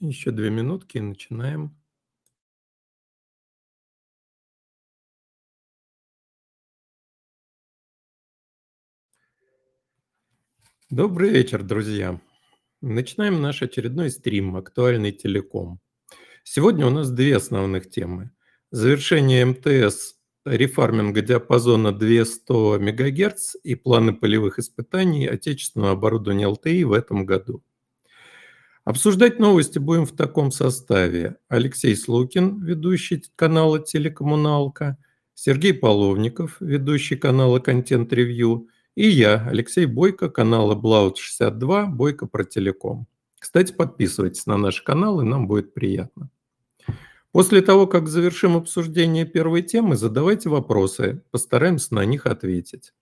Еще две минутки и начинаем. Добрый вечер, друзья. Начинаем наш очередной стрим «Актуальный телеком». Сегодня у нас две основных темы. Завершение МТС рефарминга диапазона 200 МГц и планы полевых испытаний отечественного оборудования ЛТИ в этом году. Обсуждать новости будем в таком составе. Алексей Слукин, ведущий канала «Телекоммуналка», Сергей Половников, ведущий канала «Контент Ревью», и я, Алексей Бойко, канала Блаут62, Бойко про телеком. Кстати, подписывайтесь на наш канал, и нам будет приятно. После того, как завершим обсуждение первой темы, задавайте вопросы, постараемся на них ответить.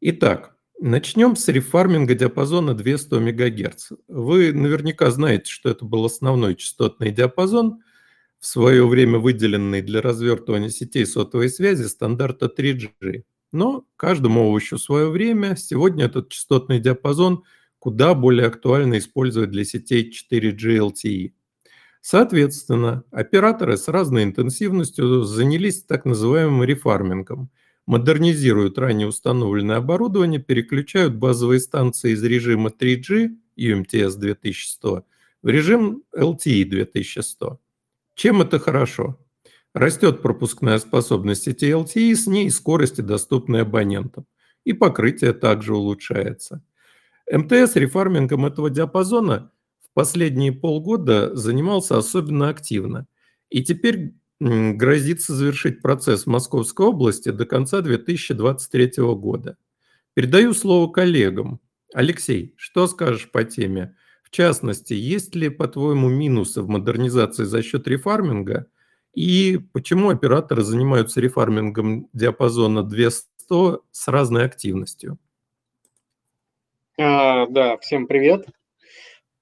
Итак, начнем с рефарминга диапазона 200 МГц. Вы наверняка знаете, что это был основной частотный диапазон, в свое время выделенный для развертывания сетей сотовой связи стандарта 3G. Но каждому овощу свое время. Сегодня этот частотный диапазон куда более актуально использовать для сетей 4G LTE. Соответственно, операторы с разной интенсивностью занялись так называемым рефармингом. Модернизируют ранее установленное оборудование, переключают базовые станции из режима 3G UMTS 2100 в режим LTE 2100. Чем это хорошо? Растет пропускная способность сети LTE, с ней скорости, доступные абонентам. И покрытие также улучшается. МТС рефармингом этого диапазона в последние полгода занимался особенно активно. И теперь грозится завершить процесс в Московской области до конца 2023 года. Передаю слово коллегам. Алексей, что скажешь по теме? В частности, есть ли, по-твоему, минусы в модернизации за счет рефарминга – и почему операторы занимаются рефармингом диапазона 200 с разной активностью? А, да, всем привет.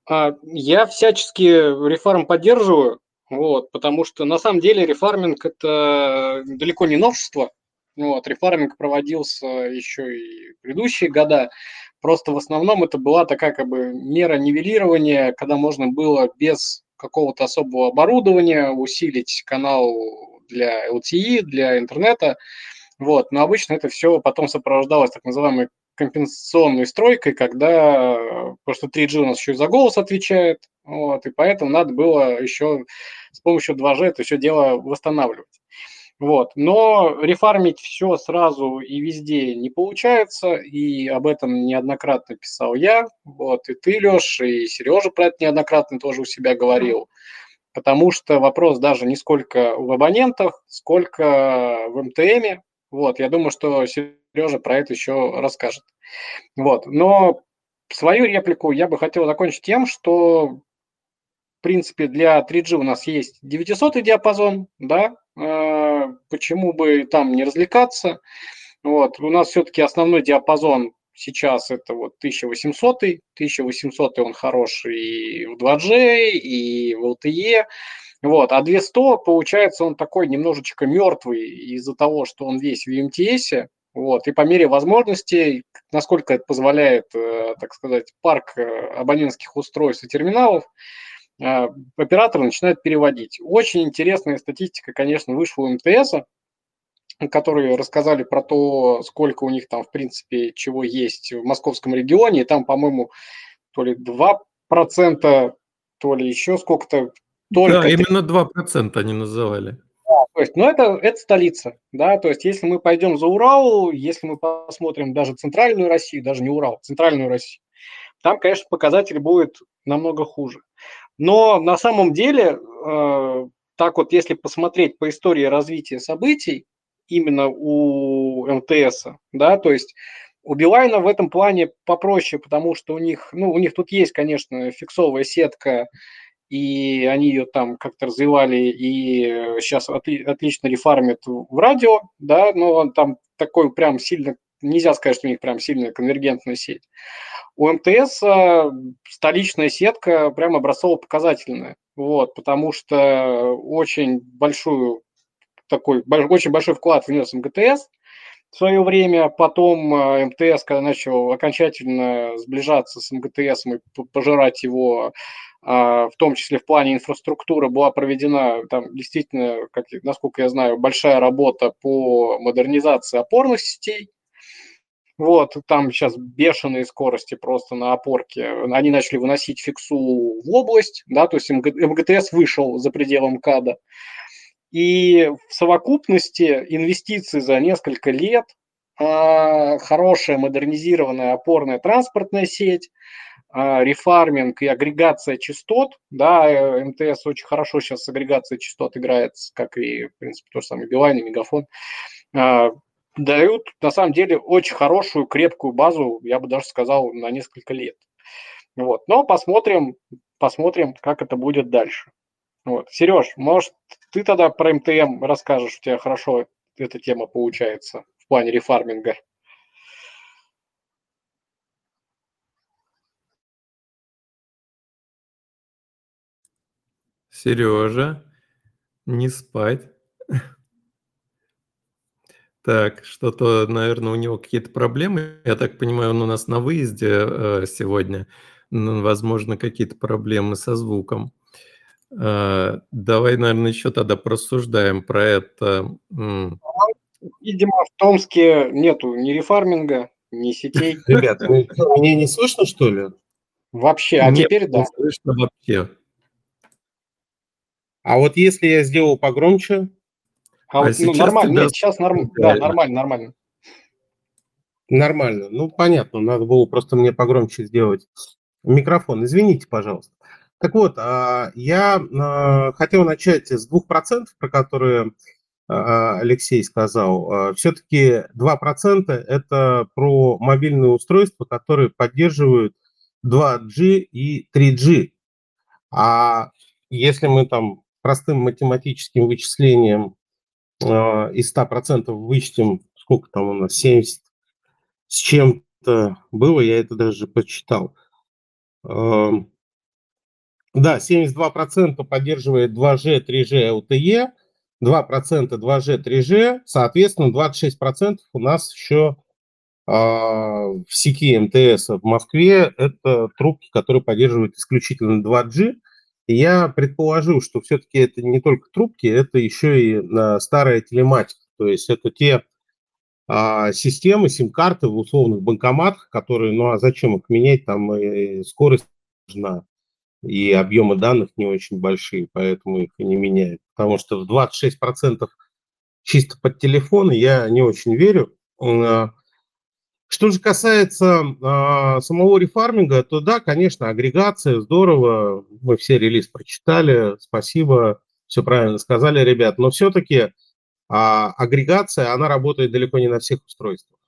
А, я всячески рефарм поддерживаю, вот, потому что на самом деле рефарминг это далеко не новшество. Вот, рефарминг проводился еще и в предыдущие года. Просто в основном это была такая как бы мера нивелирования, когда можно было без какого-то особого оборудования, усилить канал для LTE, для интернета. Вот. Но обычно это все потом сопровождалось так называемой компенсационной стройкой, когда, потому что 3G у нас еще и за голос отвечает, вот, и поэтому надо было еще с помощью 2G это все дело восстанавливать. Вот. Но рефармить все сразу и везде не получается, и об этом неоднократно писал я, вот, и ты, Леш, и Сережа про это неоднократно тоже у себя говорил, потому что вопрос даже не сколько в абонентах, сколько в МТМе, вот, я думаю, что про это еще расскажет. Вот, но свою реплику я бы хотел закончить тем, что в принципе, для 3G у нас есть 900 диапазон, да, а, почему бы там не развлекаться. Вот. У нас все-таки основной диапазон сейчас это вот 1800, 1800 он хороший и в 2G, и в LTE. Вот. А 200, получается, он такой немножечко мертвый из-за того, что он весь в UMTS. Вот. И по мере возможностей, насколько это позволяет, э, так сказать, парк э, абонентских устройств и терминалов, а, операторы начинают переводить. Очень интересная статистика, конечно, вышла у МТС, которые рассказали про то, сколько у них там, в принципе, чего есть в московском регионе. И там, по-моему, то ли 2%, то ли еще сколько-то. Только да, именно 2% они называли. То есть, ну, это, это столица, да, то есть, если мы пойдем за Урал, если мы посмотрим даже центральную Россию, даже не Урал, центральную Россию, там, конечно, показатель будет намного хуже. Но на самом деле, э, так вот, если посмотреть по истории развития событий, именно у МТС, да, то есть у Билайна в этом плане попроще, потому что у них, ну, у них тут есть, конечно, фиксовая сетка, и они ее там как-то развивали, и сейчас отли, отлично рефармят в радио, да, но там такой прям сильно, нельзя сказать, что у них прям сильная конвергентная сеть. У МТС а, столичная сетка прям образцово-показательная, вот, потому что очень большую такой, очень большой вклад внес МГТС в свое время, потом а, МТС, когда начал окончательно сближаться с МГТС и пожирать его в том числе в плане инфраструктуры, была проведена там действительно, как, насколько я знаю, большая работа по модернизации опорных сетей. Вот, там сейчас бешеные скорости просто на опорке. Они начали выносить фиксу в область, да, то есть МГТС вышел за пределы МКАДа. И в совокупности инвестиции за несколько лет, а, хорошая модернизированная опорная транспортная сеть, а, рефарминг и агрегация частот, да, э, МТС очень хорошо сейчас с агрегацией частот играет, как и, в принципе, то же самое Билайн и Мегафон, а, дают, на самом деле, очень хорошую, крепкую базу, я бы даже сказал, на несколько лет. Вот. Но посмотрим, посмотрим, как это будет дальше. Вот. Сереж, может, ты тогда про МТМ расскажешь, у тебя хорошо эта тема получается в плане рефарминга? Сережа, не спать. Так, что-то, наверное, у него какие-то проблемы. Я так понимаю, он у нас на выезде э, сегодня. Ну, возможно, какие-то проблемы со звуком. Э, давай, наверное, еще тогда просуждаем про это. Видимо, в Томске нету ни рефарминга, ни сетей. Ребят, меня не слышно, что ли? Вообще, а Нет, теперь да. Не слышно вообще. А вот если я сделал погромче? А, а вот, ну, нормально, нет, сейчас норм... да, нормально, нормально. Нормально. Ну, понятно, надо было просто мне погромче сделать микрофон. Извините, пожалуйста. Так вот, а, я а, хотел начать с 2%, про которые Алексей сказал. Все-таки 2% это про мобильные устройства, которые поддерживают 2G и 3G. А если мы там простым математическим вычислением э, из 100% вычтем, сколько там у нас, 70 с чем-то было, я это даже почитал. Э, да, 72% поддерживает 2G, 3G, LTE, 2% 2G, 3G, соответственно, 26% у нас еще э, в сети МТС в Москве это трубки, которые поддерживают исключительно 2G, я предположил, что все-таки это не только трубки, это еще и на старая телематика. То есть это те а, системы, сим-карты в условных банкоматах, которые, ну а зачем их менять, там и скорость нужна, и объемы данных не очень большие, поэтому их и не меняют. Потому что в 26% чисто под телефон я не очень верю. А, что же касается э, самого рефарминга, то да, конечно, агрегация, здорово, мы все релиз прочитали, спасибо, все правильно сказали, ребят, но все-таки э, агрегация, она работает далеко не на всех устройствах.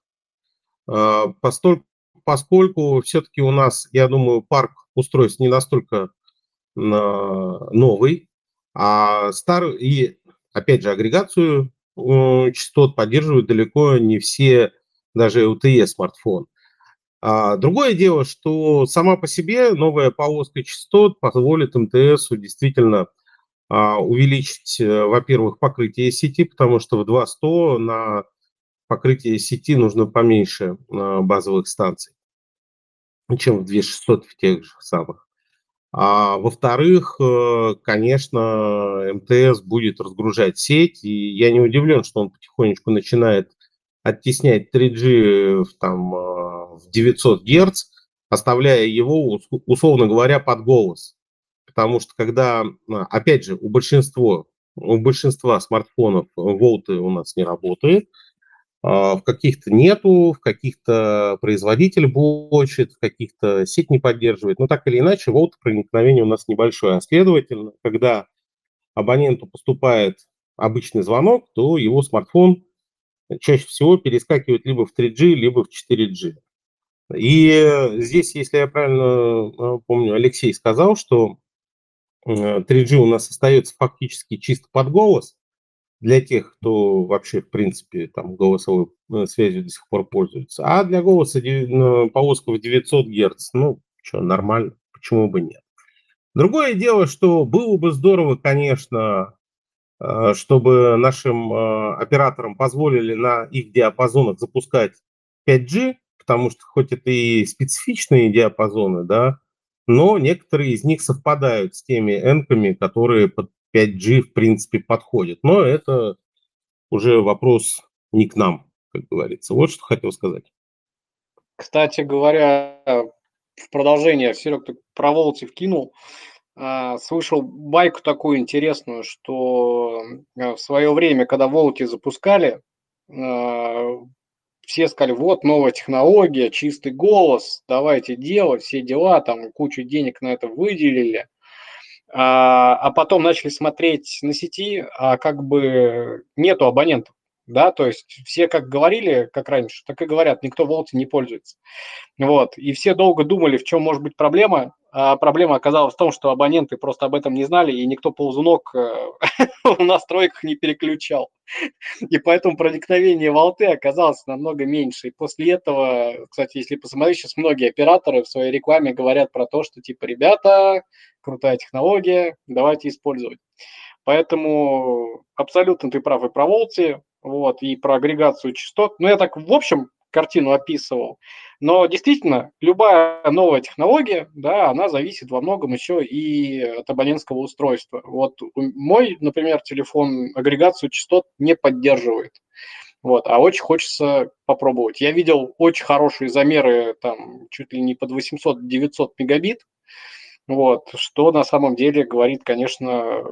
Э, постоль, поскольку все-таки у нас, я думаю, парк устройств не настолько э, новый, а старый, и опять же, агрегацию э, частот поддерживают далеко не все даже LTE смартфон. А другое дело, что сама по себе новая полоска частот позволит МТС действительно а, увеличить, э, во-первых, покрытие сети, потому что в 2.100 на покрытие сети нужно поменьше а, базовых станций, чем в 2600 в тех же самых. А во-вторых, э, конечно, МТС будет разгружать сеть, и я не удивлен, что он потихонечку начинает оттеснять 3G там, а, в 900 Гц, оставляя его, условно говоря, под голос. Потому что когда, а, опять же, у большинства, у большинства смартфонов волты у нас не работает, а, в каких-то нету, в каких-то производитель блочит, в каких-то сеть не поддерживает. Но так или иначе, волт проникновение у нас небольшое. А следовательно, когда абоненту поступает обычный звонок, то его смартфон чаще всего перескакивают либо в 3G, либо в 4G. И здесь, если я правильно э, помню, Алексей сказал, что 3G у нас остается фактически чисто под голос для тех, кто вообще, в принципе, там голосовой э, связью до сих пор пользуется. А для голоса полоска в 900 Гц, ну, что, нормально, почему бы нет. Другое дело, что было бы здорово, конечно, Э, чтобы нашим э, операторам позволили на их диапазонах запускать 5G, потому что хоть это и специфичные диапазоны, да, но некоторые из них совпадают с теми энками, которые под 5G в принципе подходят. Но это уже вопрос не к нам, как говорится. Вот что хотел сказать. Кстати говоря, в продолжение, Серег, ты про Волти вкинул, слышал байку такую интересную, что э, в свое время, когда Волки запускали, а, все сказали, вот новая технология, чистый голос, давайте делать, все дела, там кучу денег на это выделили. А, а потом начали смотреть на сети, а как бы нету абонентов да, то есть все как говорили, как раньше, так и говорят, никто Волти не пользуется. Вот, и все долго думали, в чем может быть проблема, а проблема оказалась в том, что абоненты просто об этом не знали, и никто ползунок э, в настройках не переключал. И поэтому проникновение волты оказалось намного меньше. И после этого, кстати, если посмотреть, сейчас многие операторы в своей рекламе говорят про то, что типа, ребята, крутая технология, давайте использовать. Поэтому абсолютно ты прав и про Волти, вот, и про агрегацию частот. Ну, я так в общем картину описывал. Но действительно, любая новая технология, да, она зависит во многом еще и от абонентского устройства. Вот мой, например, телефон агрегацию частот не поддерживает. Вот, а очень хочется попробовать. Я видел очень хорошие замеры, там, чуть ли не под 800-900 мегабит, вот, что на самом деле говорит, конечно,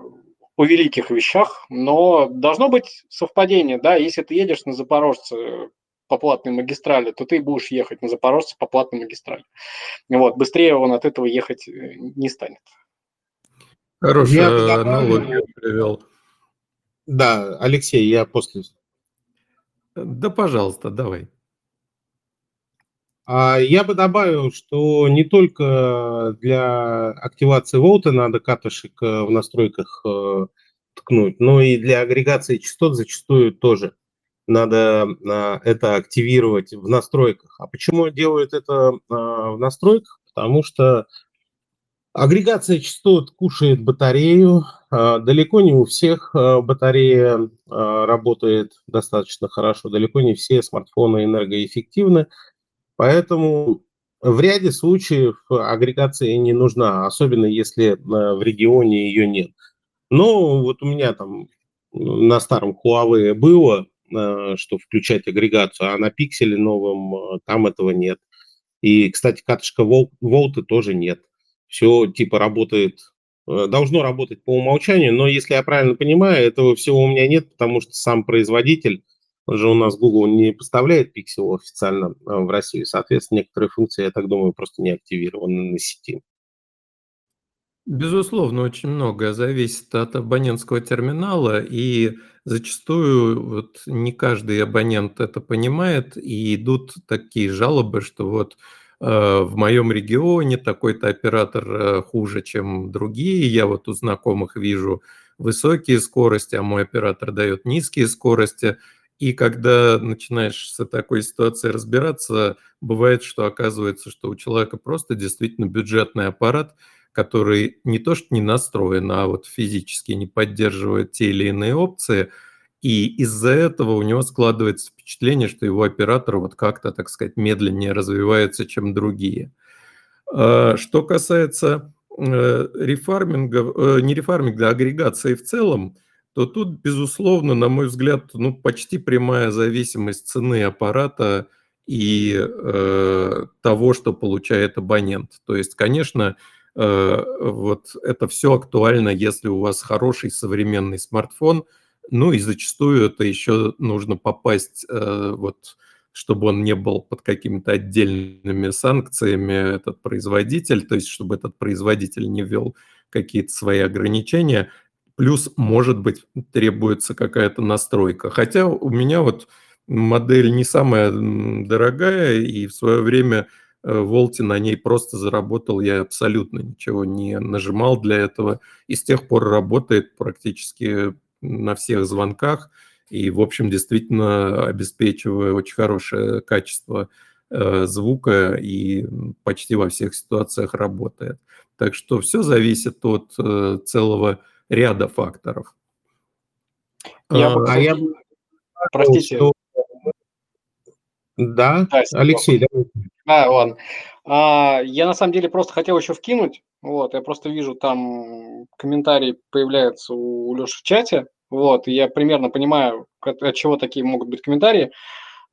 о великих вещах, но должно быть совпадение, да, если ты едешь на Запорожце по платной магистрали, то ты будешь ехать на Запорожце по платной магистрали. Вот, быстрее он от этого ехать э, не станет. Хорошая аналогия привел. Да, Алексей, я после. Да, пожалуйста, давай. А я бы добавил, что не только для активации волта надо катышек э, в настройках э, ткнуть, но и для агрегации частот зачастую тоже надо а, это активировать в настройках. А почему делают это а, в настройках? Потому что агрегация частот кушает батарею. Далеко не у всех батарея работает достаточно хорошо, далеко не все смартфоны энергоэффективны. Поэтому в ряде случаев агрегация не нужна, особенно если в регионе ее нет. Но вот у меня там на старом Huawei было, э, что включать агрегацию, а на пикселе новом э, там этого нет. И, кстати, катышка Волты тоже нет. Все типа работает, э, должно работать по умолчанию, но если я правильно понимаю, этого всего у меня нет, потому что сам производитель же у нас Google не поставляет пиксел официально а, в России. Соответственно, некоторые функции, я так думаю, просто не активированы на сети. Безусловно, очень многое зависит от абонентского терминала, и зачастую вот не каждый абонент это понимает, и идут такие жалобы, что вот э, в моем регионе такой-то оператор э, хуже, чем другие, я вот у знакомых вижу высокие скорости, а мой оператор дает низкие скорости – и когда начинаешь с такой ситуацией разбираться, бывает, что оказывается, что у человека просто действительно бюджетный аппарат, который не то что не настроен, а вот физически не поддерживает те или иные опции, и из-за этого у него складывается впечатление, что его оператор вот как-то, так сказать, медленнее развивается, чем другие. А, что касается э, рефарминга, э, не рефарминга, а агрегации в целом, то тут, безусловно, на мой взгляд, ну, почти прямая зависимость цены аппарата и э, того, что получает абонент. То есть, конечно, э, вот это все актуально, если у вас хороший современный смартфон, ну и зачастую это еще нужно попасть, э, вот, чтобы он не был под какими-то отдельными санкциями, этот производитель, то есть чтобы этот производитель не ввел какие-то свои ограничения – Плюс, может быть, требуется какая-то настройка. Хотя у меня вот модель не самая дорогая, и в свое время э, Волти на ней просто заработал, я абсолютно ничего не нажимал для этого, и с тех пор работает практически на всех звонках, и, в общем, действительно обеспечивая очень хорошее качество э, звука и почти во всех ситуациях работает. Так что все зависит от э, целого ряда факторов. Я а, а я простите. Что... Да, да Алексей, да. А, ладно. А, я на самом деле просто хотел еще вкинуть, вот, я просто вижу там комментарии появляются у Леши в чате, вот, и я примерно понимаю, от, от чего такие могут быть комментарии.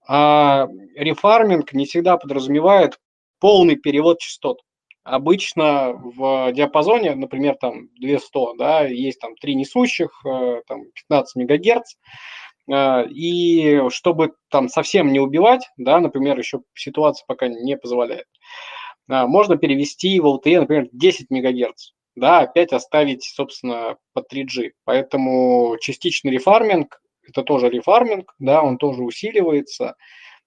А, рефарминг не всегда подразумевает полный перевод частот. Обычно в диапазоне, например, там 200, да, есть там три несущих, э, там 15 мегагерц, э, и чтобы там совсем не убивать, да, например, еще ситуация пока не позволяет, э, можно перевести в LTE, например, 10 мегагерц, да, опять оставить, собственно, под 3G. Поэтому частичный рефарминг – это тоже рефарминг, да, он тоже усиливается,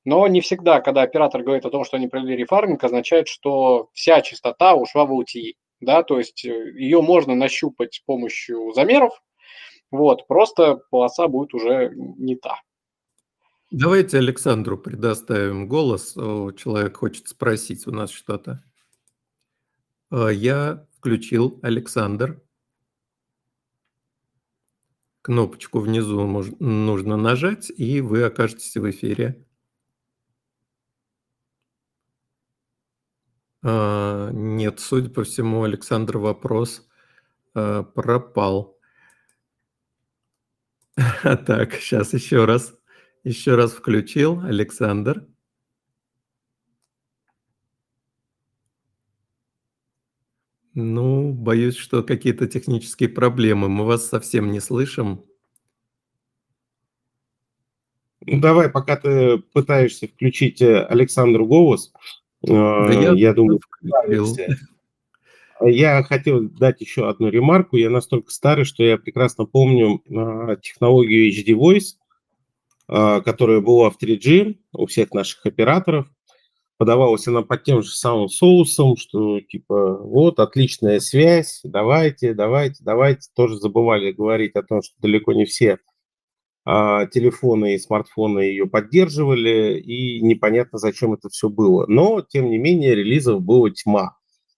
но не всегда, когда оператор говорит о том, что они провели рефарминг, означает, что вся частота ушла в LTE. Да, то есть э, ее можно нащупать с помощью замеров, вот, просто полоса будет уже не та. Давайте Александру предоставим голос. Человек хочет спросить у нас что-то. Э, я включил Александр. Кнопочку внизу нужно нажать, и вы окажетесь в эфире. А, нет, судя по всему, Александр вопрос а, пропал. Так, сейчас еще раз. Еще раз включил. Александр. Ну, боюсь, что какие-то технические проблемы. Мы вас совсем не слышим. Ну, давай, пока ты пытаешься включить э, Александру голос, да я, я думаю, я хотел дать еще одну ремарку. Я настолько старый, что я прекрасно помню а, технологию HD Voice, а, которая была в 3G у всех наших операторов. Подавалась она под тем же самым соусом, что типа вот отличная связь, давайте, давайте, давайте. Тоже забывали говорить о том, что далеко не все телефоны и смартфоны ее поддерживали, и непонятно, зачем это все было. Но, тем не менее, релизов было тьма.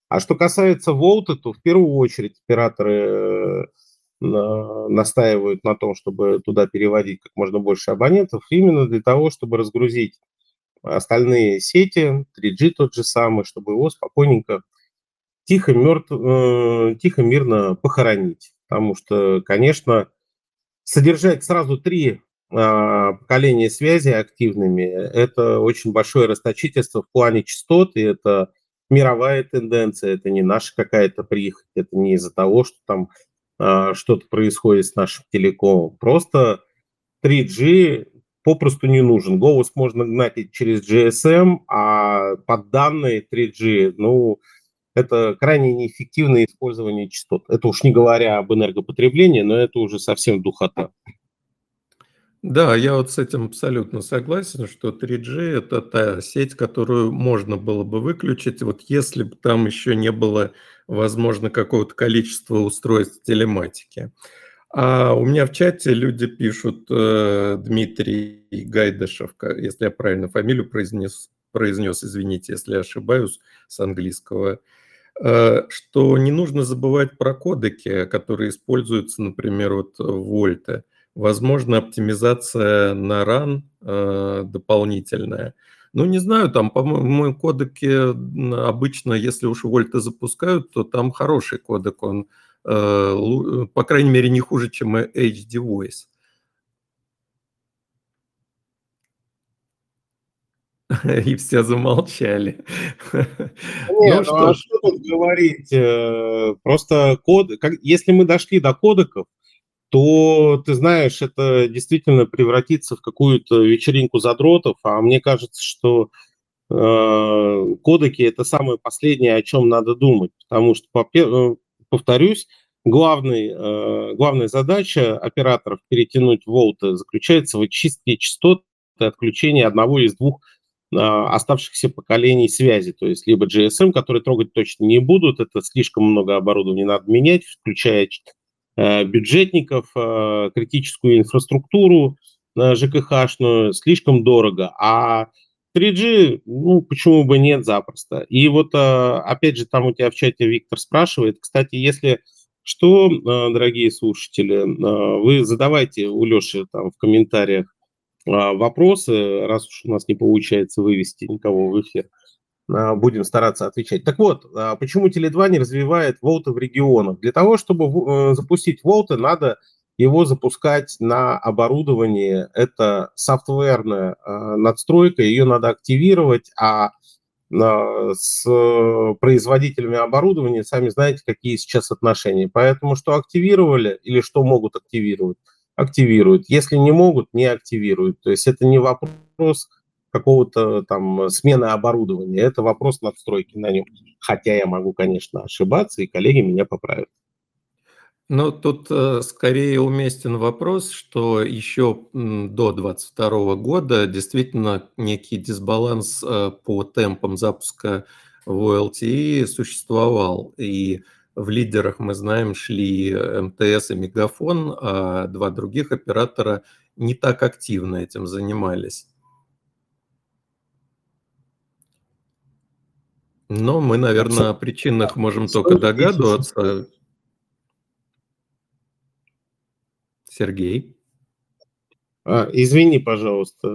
А что касается Волта, то в первую очередь операторы э, настаивают на том, чтобы туда переводить как можно больше абонентов, именно для того, чтобы разгрузить остальные сети, 3G тот же самый, чтобы его спокойненько, тихо, мертв, э, тихо мирно похоронить. Потому что, конечно, содержать сразу три а, поколения связи активными, это очень большое расточительство в плане частот, и это мировая тенденция, это не наша какая-то прихоть, это не из-за того, что там а, что-то происходит с нашим телекомом. Просто 3G попросту не нужен. Голос можно гнать через GSM, а под данные 3G, ну, это крайне неэффективное использование частот. Это уж не говоря об энергопотреблении, но это уже совсем духота. Да, я вот с этим абсолютно согласен, что 3G – это та сеть, которую можно было бы выключить, вот если бы там еще не было, возможно, какого-то количества устройств телематики. А у меня в чате люди пишут, э, Дмитрий Гайдашев, если я правильно фамилию произнес, произнес, извините, если я ошибаюсь, с английского – что не нужно забывать про кодеки, которые используются, например, вот в Вольте. Возможно, оптимизация на RAN э, дополнительная. Ну, не знаю, там, по-моему, кодеки обычно, если уж Вольта запускают, то там хороший кодек, он, э, по крайней мере, не хуже, чем HD Voice. И все замолчали. Не, ну, что, а что тут говорить? Э, просто код, как, если мы дошли до кодеков, то, ты знаешь, это действительно превратится в какую-то вечеринку задротов, а мне кажется, что э, кодеки – это самое последнее, о чем надо думать, потому что, э, повторюсь, главный, э, главная задача операторов перетянуть волты заключается в очистке частот и отключении одного из двух оставшихся поколений связи, то есть либо GSM, которые трогать точно не будут, это слишком много оборудования надо менять, включая э, бюджетников, э, критическую инфраструктуру э, ЖКХшную, слишком дорого, а 3G, ну, почему бы нет, запросто. И вот, опять же, там у тебя в чате Виктор спрашивает, кстати, если что, дорогие слушатели, вы задавайте у Леши там в комментариях а, вопросы, раз уж у нас не получается вывести никого в эфир. а, будем стараться отвечать. Так вот, а, почему Теле2 не развивает волты в регионах? Для того, чтобы э, запустить волты, надо его запускать на оборудовании. Это софтверная а, надстройка, ее надо активировать, а с производителями оборудования, сами знаете, какие сейчас отношения. Поэтому что активировали или что могут активировать, активируют. Если не могут, не активируют. То есть это не вопрос какого-то там смены оборудования. Это вопрос надстройки на нем. Хотя я могу, конечно, ошибаться, и коллеги меня поправят. Но тут э, скорее уместен вопрос, что еще до 2022 года действительно некий дисбаланс э, по темпам запуска в LTE существовал. И в лидерах, мы знаем, шли МТС и Мегафон, а два других оператора не так активно этим занимались. Но мы, наверное, о причинах можем только догадываться. Сергей. А, извини, пожалуйста.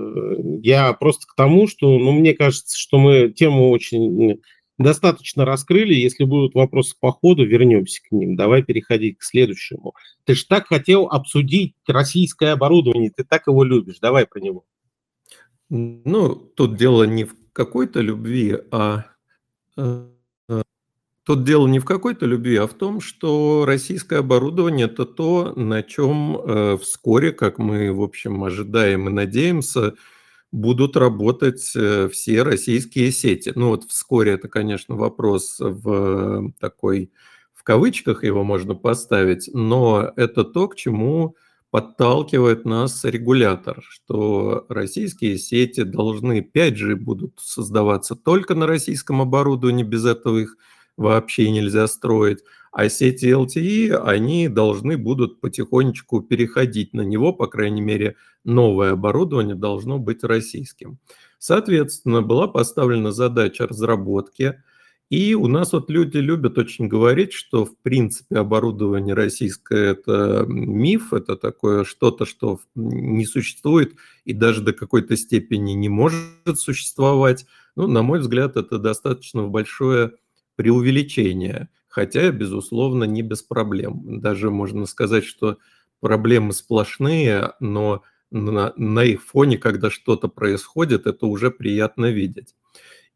Я просто к тому, что, ну, мне кажется, что мы тему очень достаточно раскрыли. Если будут вопросы по ходу, вернемся к ним. Давай переходить к следующему. Ты же так хотел обсудить российское оборудование, ты так его любишь. Давай про него. Ну, тут дело не в какой-то любви, а э, Тут дело не в какой-то любви, а в том, что российское оборудование – это то, на чем э, вскоре, как мы, в общем, ожидаем и надеемся, будут работать э, все российские сети. Ну вот вскоре это, конечно, вопрос в такой, в кавычках его можно поставить, но это то, к чему подталкивает нас регулятор, что российские сети должны, 5G будут создаваться только на российском оборудовании, без этого их вообще нельзя строить. А сети LTE, они должны будут потихонечку переходить на него, по крайней мере, новое оборудование должно быть российским. Соответственно, была поставлена задача разработки, и у нас вот люди любят очень говорить, что в принципе оборудование российское это миф, это такое что-то, что не существует и даже до какой-то степени не может существовать. Ну, на мой взгляд, это достаточно большое преувеличение, хотя, безусловно, не без проблем. Даже можно сказать, что проблемы сплошные, но на, на их фоне, когда что-то происходит, это уже приятно видеть.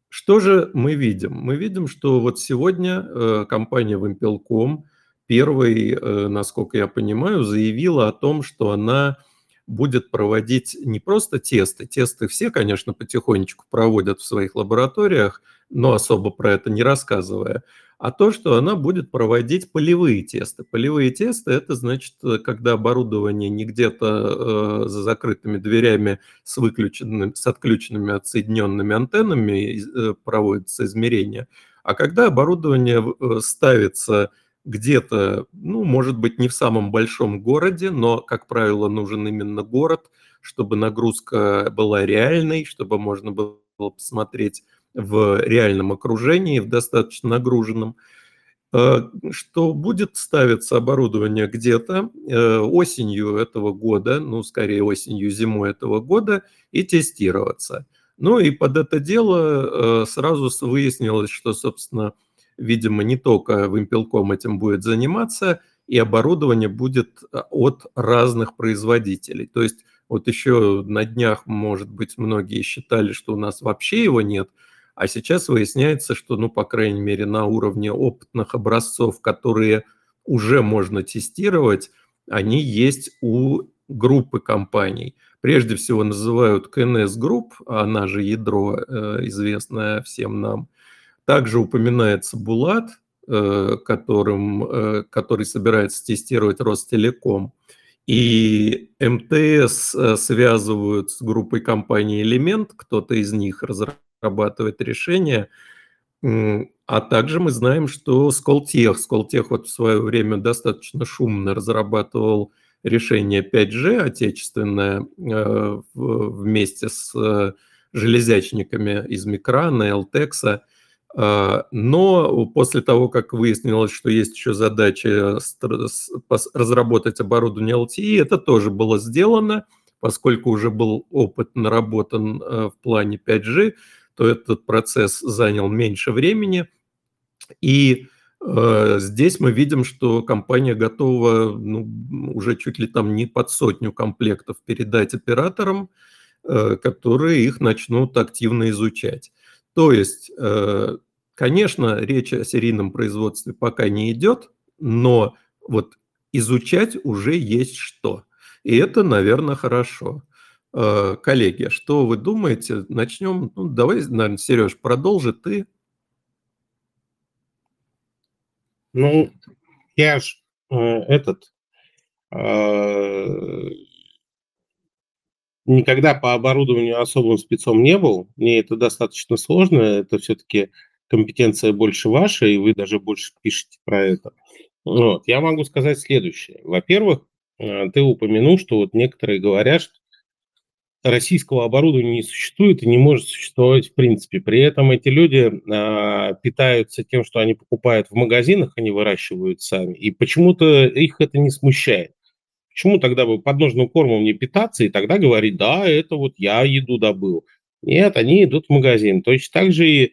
Что же мы видим? Мы видим, что вот сегодня э, компания Wimpel.com первой, э, насколько я понимаю, заявила о том, что она будет проводить не просто тесты, тесты все, конечно, потихонечку проводят в своих лабораториях, но особо про это не рассказывая, а то, что она будет проводить полевые тесты. Полевые тесты – это значит, когда оборудование не где-то э, за закрытыми дверями с, выключенными, с отключенными отсоединенными антеннами э, проводится измерение, а когда оборудование э, ставится где-то, ну, может быть, не в самом большом городе, но, как правило, нужен именно город, чтобы нагрузка была реальной, чтобы можно было посмотреть в реальном окружении, в достаточно нагруженном, э, что будет ставиться оборудование где-то э, осенью этого года, ну, скорее осенью, зимой этого года, и тестироваться. Ну и под это дело э, сразу выяснилось, что, собственно, видимо, не только Wimpelcom этим будет заниматься, и оборудование будет от разных производителей. То есть вот еще на днях, может быть, многие считали, что у нас вообще его нет, а сейчас выясняется, что, ну, по крайней мере, на уровне опытных образцов, которые уже можно тестировать, они есть у группы компаний. Прежде всего называют КНС Групп, она же ядро, э, известное всем нам. Также упоминается Булат, э, которым, э, который собирается тестировать Ростелеком. И МТС связывают с группой компаний «Элемент», кто-то из них разрабатывает решение. А также мы знаем, что Сколтех, Сколтех вот в свое время достаточно шумно разрабатывал решение 5G отечественное вместе с железячниками из Микрана, Элтекса – а, но после того, как выяснилось, что есть еще задача разработать оборудование LTE, это тоже было сделано, поскольку уже был опыт наработан э, в плане 5G, то этот процесс занял меньше времени. И э, здесь мы видим, что компания готова ну, уже чуть ли там не под сотню комплектов передать операторам, э, которые их начнут активно изучать. То есть, э, конечно, речь о серийном производстве пока не идет, но вот изучать уже есть что. И это, наверное, хорошо. Э, коллеги, что вы думаете? Начнем. Ну, давай, наверное, Сереж, продолжи ты. Ну, я ж э, этот э, никогда по оборудованию особым спецом не был. Мне это достаточно сложно. Это все-таки компетенция больше ваша, и вы даже больше пишете про это. Вот. Я могу сказать следующее. Во-первых, э, ты упомянул, что вот некоторые говорят, что российского оборудования не существует и не может существовать в принципе. При этом эти люди а, питаются тем, что они покупают в магазинах, они выращивают сами, и почему-то их это не смущает. Почему тогда бы подножным кормом не питаться и тогда говорить, да, это вот я еду добыл. Нет, они идут в магазин. Точно так же и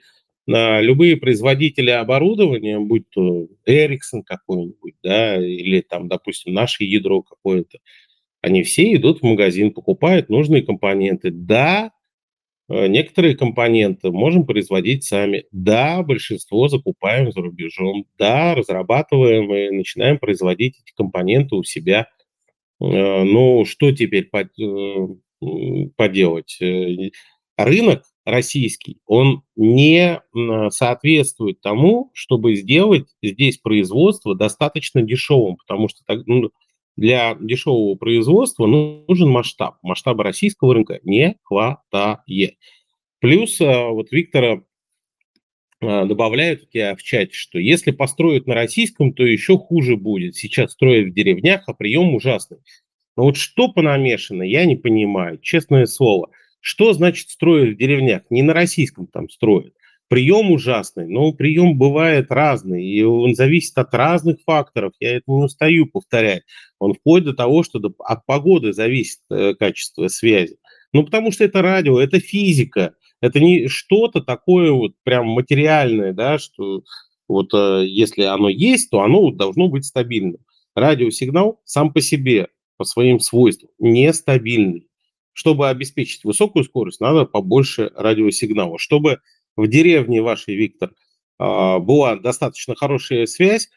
а, любые производители оборудования, будь то Ericsson какой-нибудь, да, или там, допустим, наше ядро какое-то, они все идут в магазин, покупают нужные компоненты. Да, э, некоторые компоненты можем производить сами. Да, большинство закупаем за рубежом. Да, разрабатываем и начинаем производить эти компоненты у себя. Э, ну, что теперь э, поделать? Рынок российский, он не соответствует тому, чтобы сделать здесь производство достаточно дешевым, потому что ну, для дешевого производства нужен масштаб. Масштаба российского рынка не хватает. Плюс а, вот Виктора а, добавляют я в чате, что если построят на российском, то еще хуже будет. Сейчас строят в деревнях, а прием ужасный. Но вот что понамешано, я не понимаю, честное слово. Что значит строят в деревнях? Не на российском там строят. Прием ужасный, но прием бывает разный, и он зависит от разных факторов. Я это не устаю повторять. Он вплоть до того, что от погоды зависит э, качество связи. Ну, потому что это радио, это физика, это не что-то такое вот прям материальное, да, что вот э, если оно есть, то оно должно быть стабильным. Радиосигнал сам по себе, по своим свойствам, нестабильный. Чтобы обеспечить высокую скорость, надо побольше радиосигнала. Чтобы в деревне вашей, Виктор, а, была достаточно хорошая связь,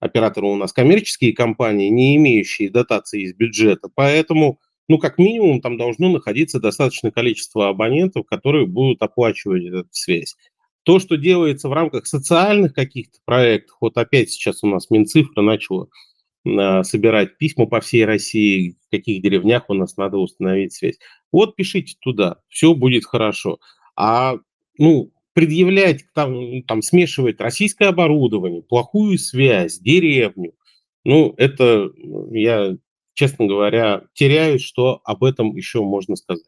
операторы у нас коммерческие компании, не имеющие дотации из бюджета, поэтому, ну, как минимум, там должно находиться достаточное количество абонентов, которые будут оплачивать эту связь. То, что делается в рамках социальных каких-то проектов, вот опять сейчас у нас Минцифра начала а, собирать письма по всей России, в каких деревнях у нас надо установить связь. Вот пишите туда, все будет хорошо. А ну, предъявлять, там, там смешивать российское оборудование, плохую связь, деревню, ну, это я, честно говоря, теряюсь, что об этом еще можно сказать.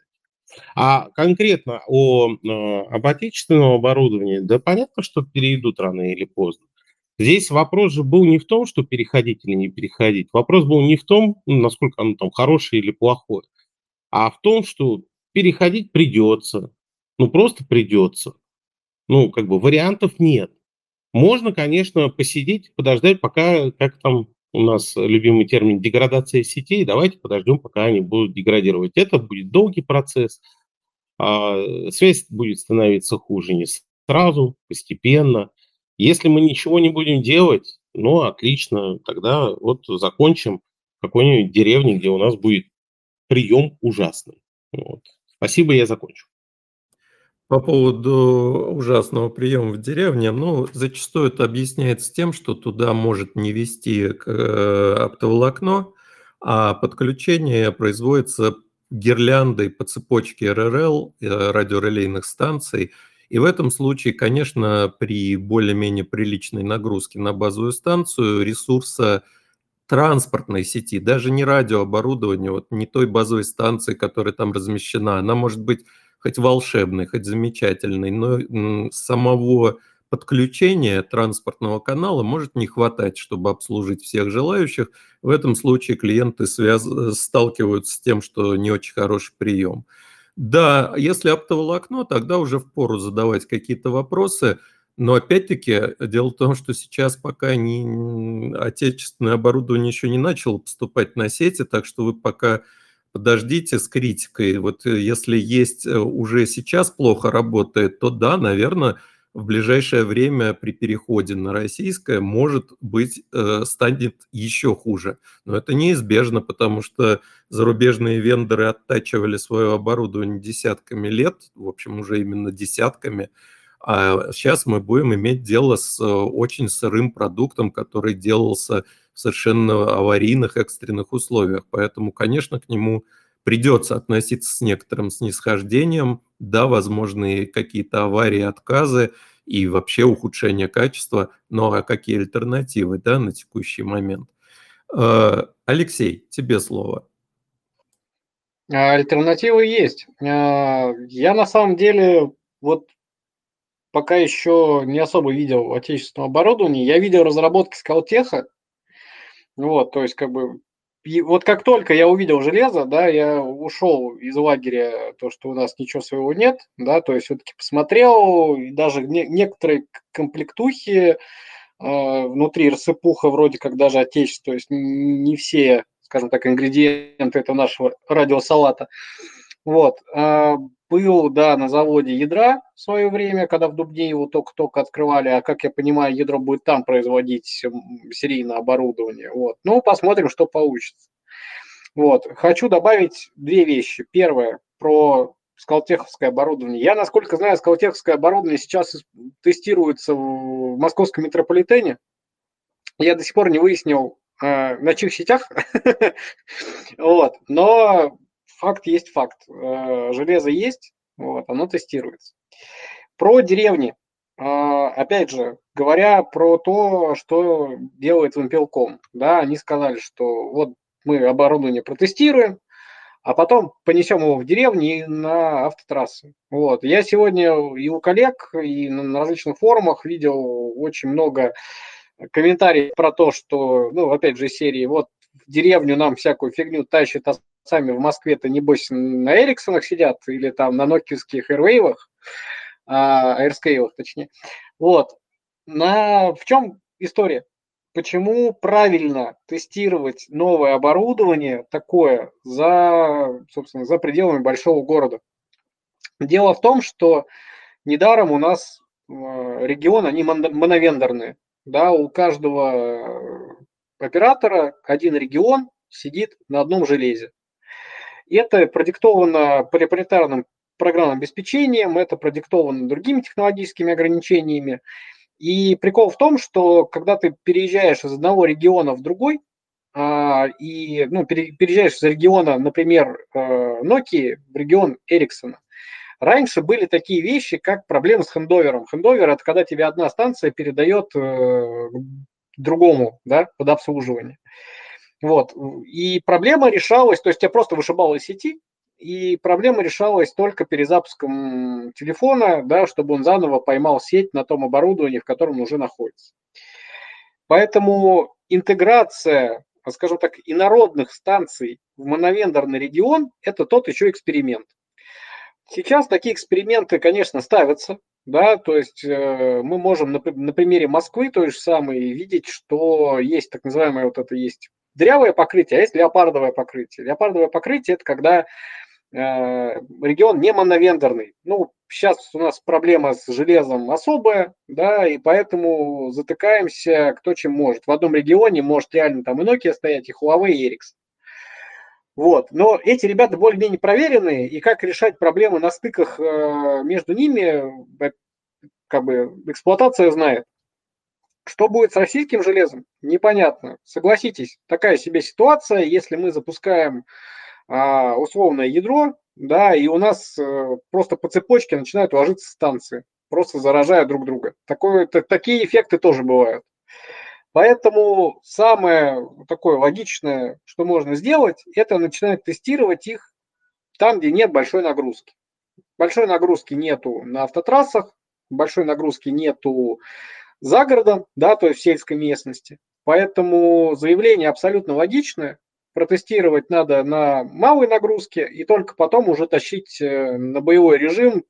А конкретно о, э, об отечественном оборудовании, да понятно, что перейдут рано или поздно. Здесь вопрос же был не в том, что переходить или не переходить. Вопрос был не в том, ну, насколько оно там хорошее или плохое, а в том, что переходить придется. Ну, просто придется. Ну, как бы вариантов нет. Можно, конечно, посидеть, подождать, пока, как там у нас любимый термин, деградация сетей, давайте подождем, пока они будут деградировать. Это будет долгий процесс, а связь будет становиться хуже не сразу, постепенно. Если мы ничего не будем делать, ну, отлично, тогда вот закончим какой-нибудь деревне, где у нас будет прием ужасный. Вот. Спасибо, я закончу. По поводу ужасного приема в деревне, ну, зачастую это объясняется тем, что туда может не вести э, оптоволокно, а подключение производится гирляндой по цепочке РРЛ, э, радиорелейных станций. И в этом случае, конечно, при более-менее приличной нагрузке на базовую станцию ресурса транспортной сети, даже не радиооборудования, вот не той базовой станции, которая там размещена, она может быть хоть волшебный, хоть замечательный, но самого подключения транспортного канала может не хватать, чтобы обслужить всех желающих. В этом случае клиенты связ... сталкиваются с тем, что не очень хороший прием. Да, если оптоволокно, тогда уже в пору задавать какие-то вопросы. Но опять-таки, дело в том, что сейчас пока не, отечественное оборудование еще не начало поступать на сети, так что вы пока подождите с критикой. Вот э, если есть э, уже сейчас плохо работает, то да, наверное, в ближайшее время при переходе на российское, может быть, э, станет еще хуже. Но это неизбежно, потому что зарубежные вендоры оттачивали свое оборудование десятками лет, в общем, уже именно десятками, а сейчас мы будем иметь дело с очень сырым продуктом, который делался в совершенно аварийных, экстренных условиях. Поэтому, конечно, к нему придется относиться с некоторым снисхождением. Да, возможны какие-то аварии, отказы и вообще ухудшение качества, но а какие альтернативы да, на текущий момент? Э, Алексей, тебе слово. Альтернативы есть. Э, я на самом деле вот пока еще не особо видел отечественного оборудования. Я видел разработки Скалтеха. Вот, то есть как бы и вот как только я увидел железо, да, я ушел из лагеря, то, что у нас ничего своего нет, да, то есть все-таки посмотрел, и даже не, некоторые комплектухи э, внутри рассыпуха вроде как даже отечество, то есть не все, скажем так, ингредиенты этого нашего радиосалата. Вот. Э, был, да, на заводе ядра в свое время, когда в Дубне его только-только открывали, а как я понимаю, ядро будет там производить серийное оборудование. Вот. Ну, посмотрим, что получится. Вот. Хочу добавить две вещи. Первое, про скалтеховское оборудование. Я, насколько знаю, скалтеховское оборудование сейчас тестируется в московском метрополитене. Я до сих пор не выяснил, э, на чьих сетях. вот. Но факт есть факт. Э, железо есть, вот, оно тестируется. Про деревни. А, опять же, говоря про то, что делает Вимпелком, да, они сказали, что вот мы оборудование протестируем, а потом понесем его в деревни и на автотрассы. Вот. Я сегодня и у коллег, и на различных форумах видел очень много комментариев про то, что, ну, опять же, серии, вот в деревню нам всякую фигню тащит сами в Москве-то, небось, на Эриксонах сидят или там на нокиевских Airwave, а, точнее. Вот. На, в чем история? Почему правильно тестировать новое оборудование такое за, собственно, за пределами большого города? Дело в том, что недаром у нас э, регионы, они моновендорные. Да, у каждого оператора один регион сидит на одном железе. Это продиктовано проприетарным программным обеспечением, это продиктовано другими технологическими ограничениями. И прикол в том, что когда ты переезжаешь из одного региона в другой, а, и ну, переезжаешь из региона, например, э, Nokia в регион Ericsson, раньше были такие вещи, как проблемы с хендовером. Хендовер – это когда тебе одна станция передает э, другому да, под обслуживание. Вот. И проблема решалась, то есть я просто вышибал из сети, и проблема решалась только перезапуском телефона, да, чтобы он заново поймал сеть на том оборудовании, в котором он уже находится. Поэтому интеграция, скажем так, инородных станций в моновендорный регион – это тот еще эксперимент. Сейчас такие эксперименты, конечно, ставятся, да, то есть э, мы можем на, на примере Москвы той же самой видеть, что есть так называемое вот это есть дырявое покрытие, а есть леопардовое покрытие. Леопардовое покрытие – это когда э, регион не моновендорный. Ну, сейчас у нас проблема с железом особая, да, и поэтому затыкаемся кто чем может. В одном регионе может реально там и Nokia стоять, и Huawei, и Ericsson. Вот. Но эти ребята более-менее проверенные, и как решать проблемы на стыках э, между ними, э, как бы эксплуатация знает. Что будет с российским железом, непонятно. Согласитесь, такая себе ситуация, если мы запускаем а, условное ядро, да, и у нас а, просто по цепочке начинают ложиться станции, просто заражая друг друга. Такое, так, такие эффекты тоже бывают. Поэтому самое такое логичное, что можно сделать, это начинать тестировать их там, где нет большой нагрузки. Большой нагрузки нету на автотрассах, большой нагрузки нету за городом, да, то есть в сельской местности. Поэтому заявление абсолютно логичное. протестировать надо на малой нагрузке и только потом уже тащить э, на боевой режим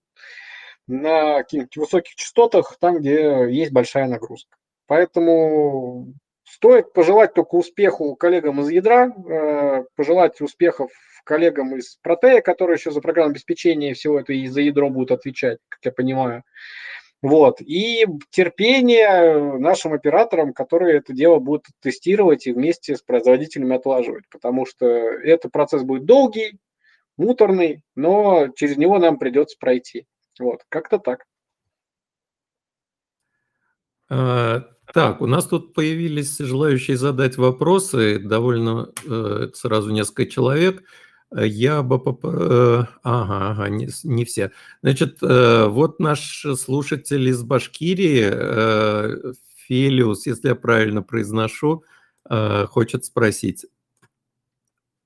на каких-нибудь высоких частотах, там, где есть большая нагрузка. Поэтому стоит пожелать только успеху коллегам из ядра, э, пожелать успехов коллегам из Протея, которые еще за программное обеспечение всего это и за ядро будут отвечать, как я понимаю. Вот. И терпение нашим операторам, которые это дело будут тестировать и вместе с производителями отлаживать, потому что этот процесс будет долгий, муторный, но через него нам придется пройти. Вот, как-то так. А, так, у нас тут появились желающие задать вопросы, довольно э, сразу несколько человек. Я бы... Э, ага, ага, не, не все. Значит, э, вот наш слушатель из Башкирии, э, Фелиус, если я правильно произношу, хочет спросить.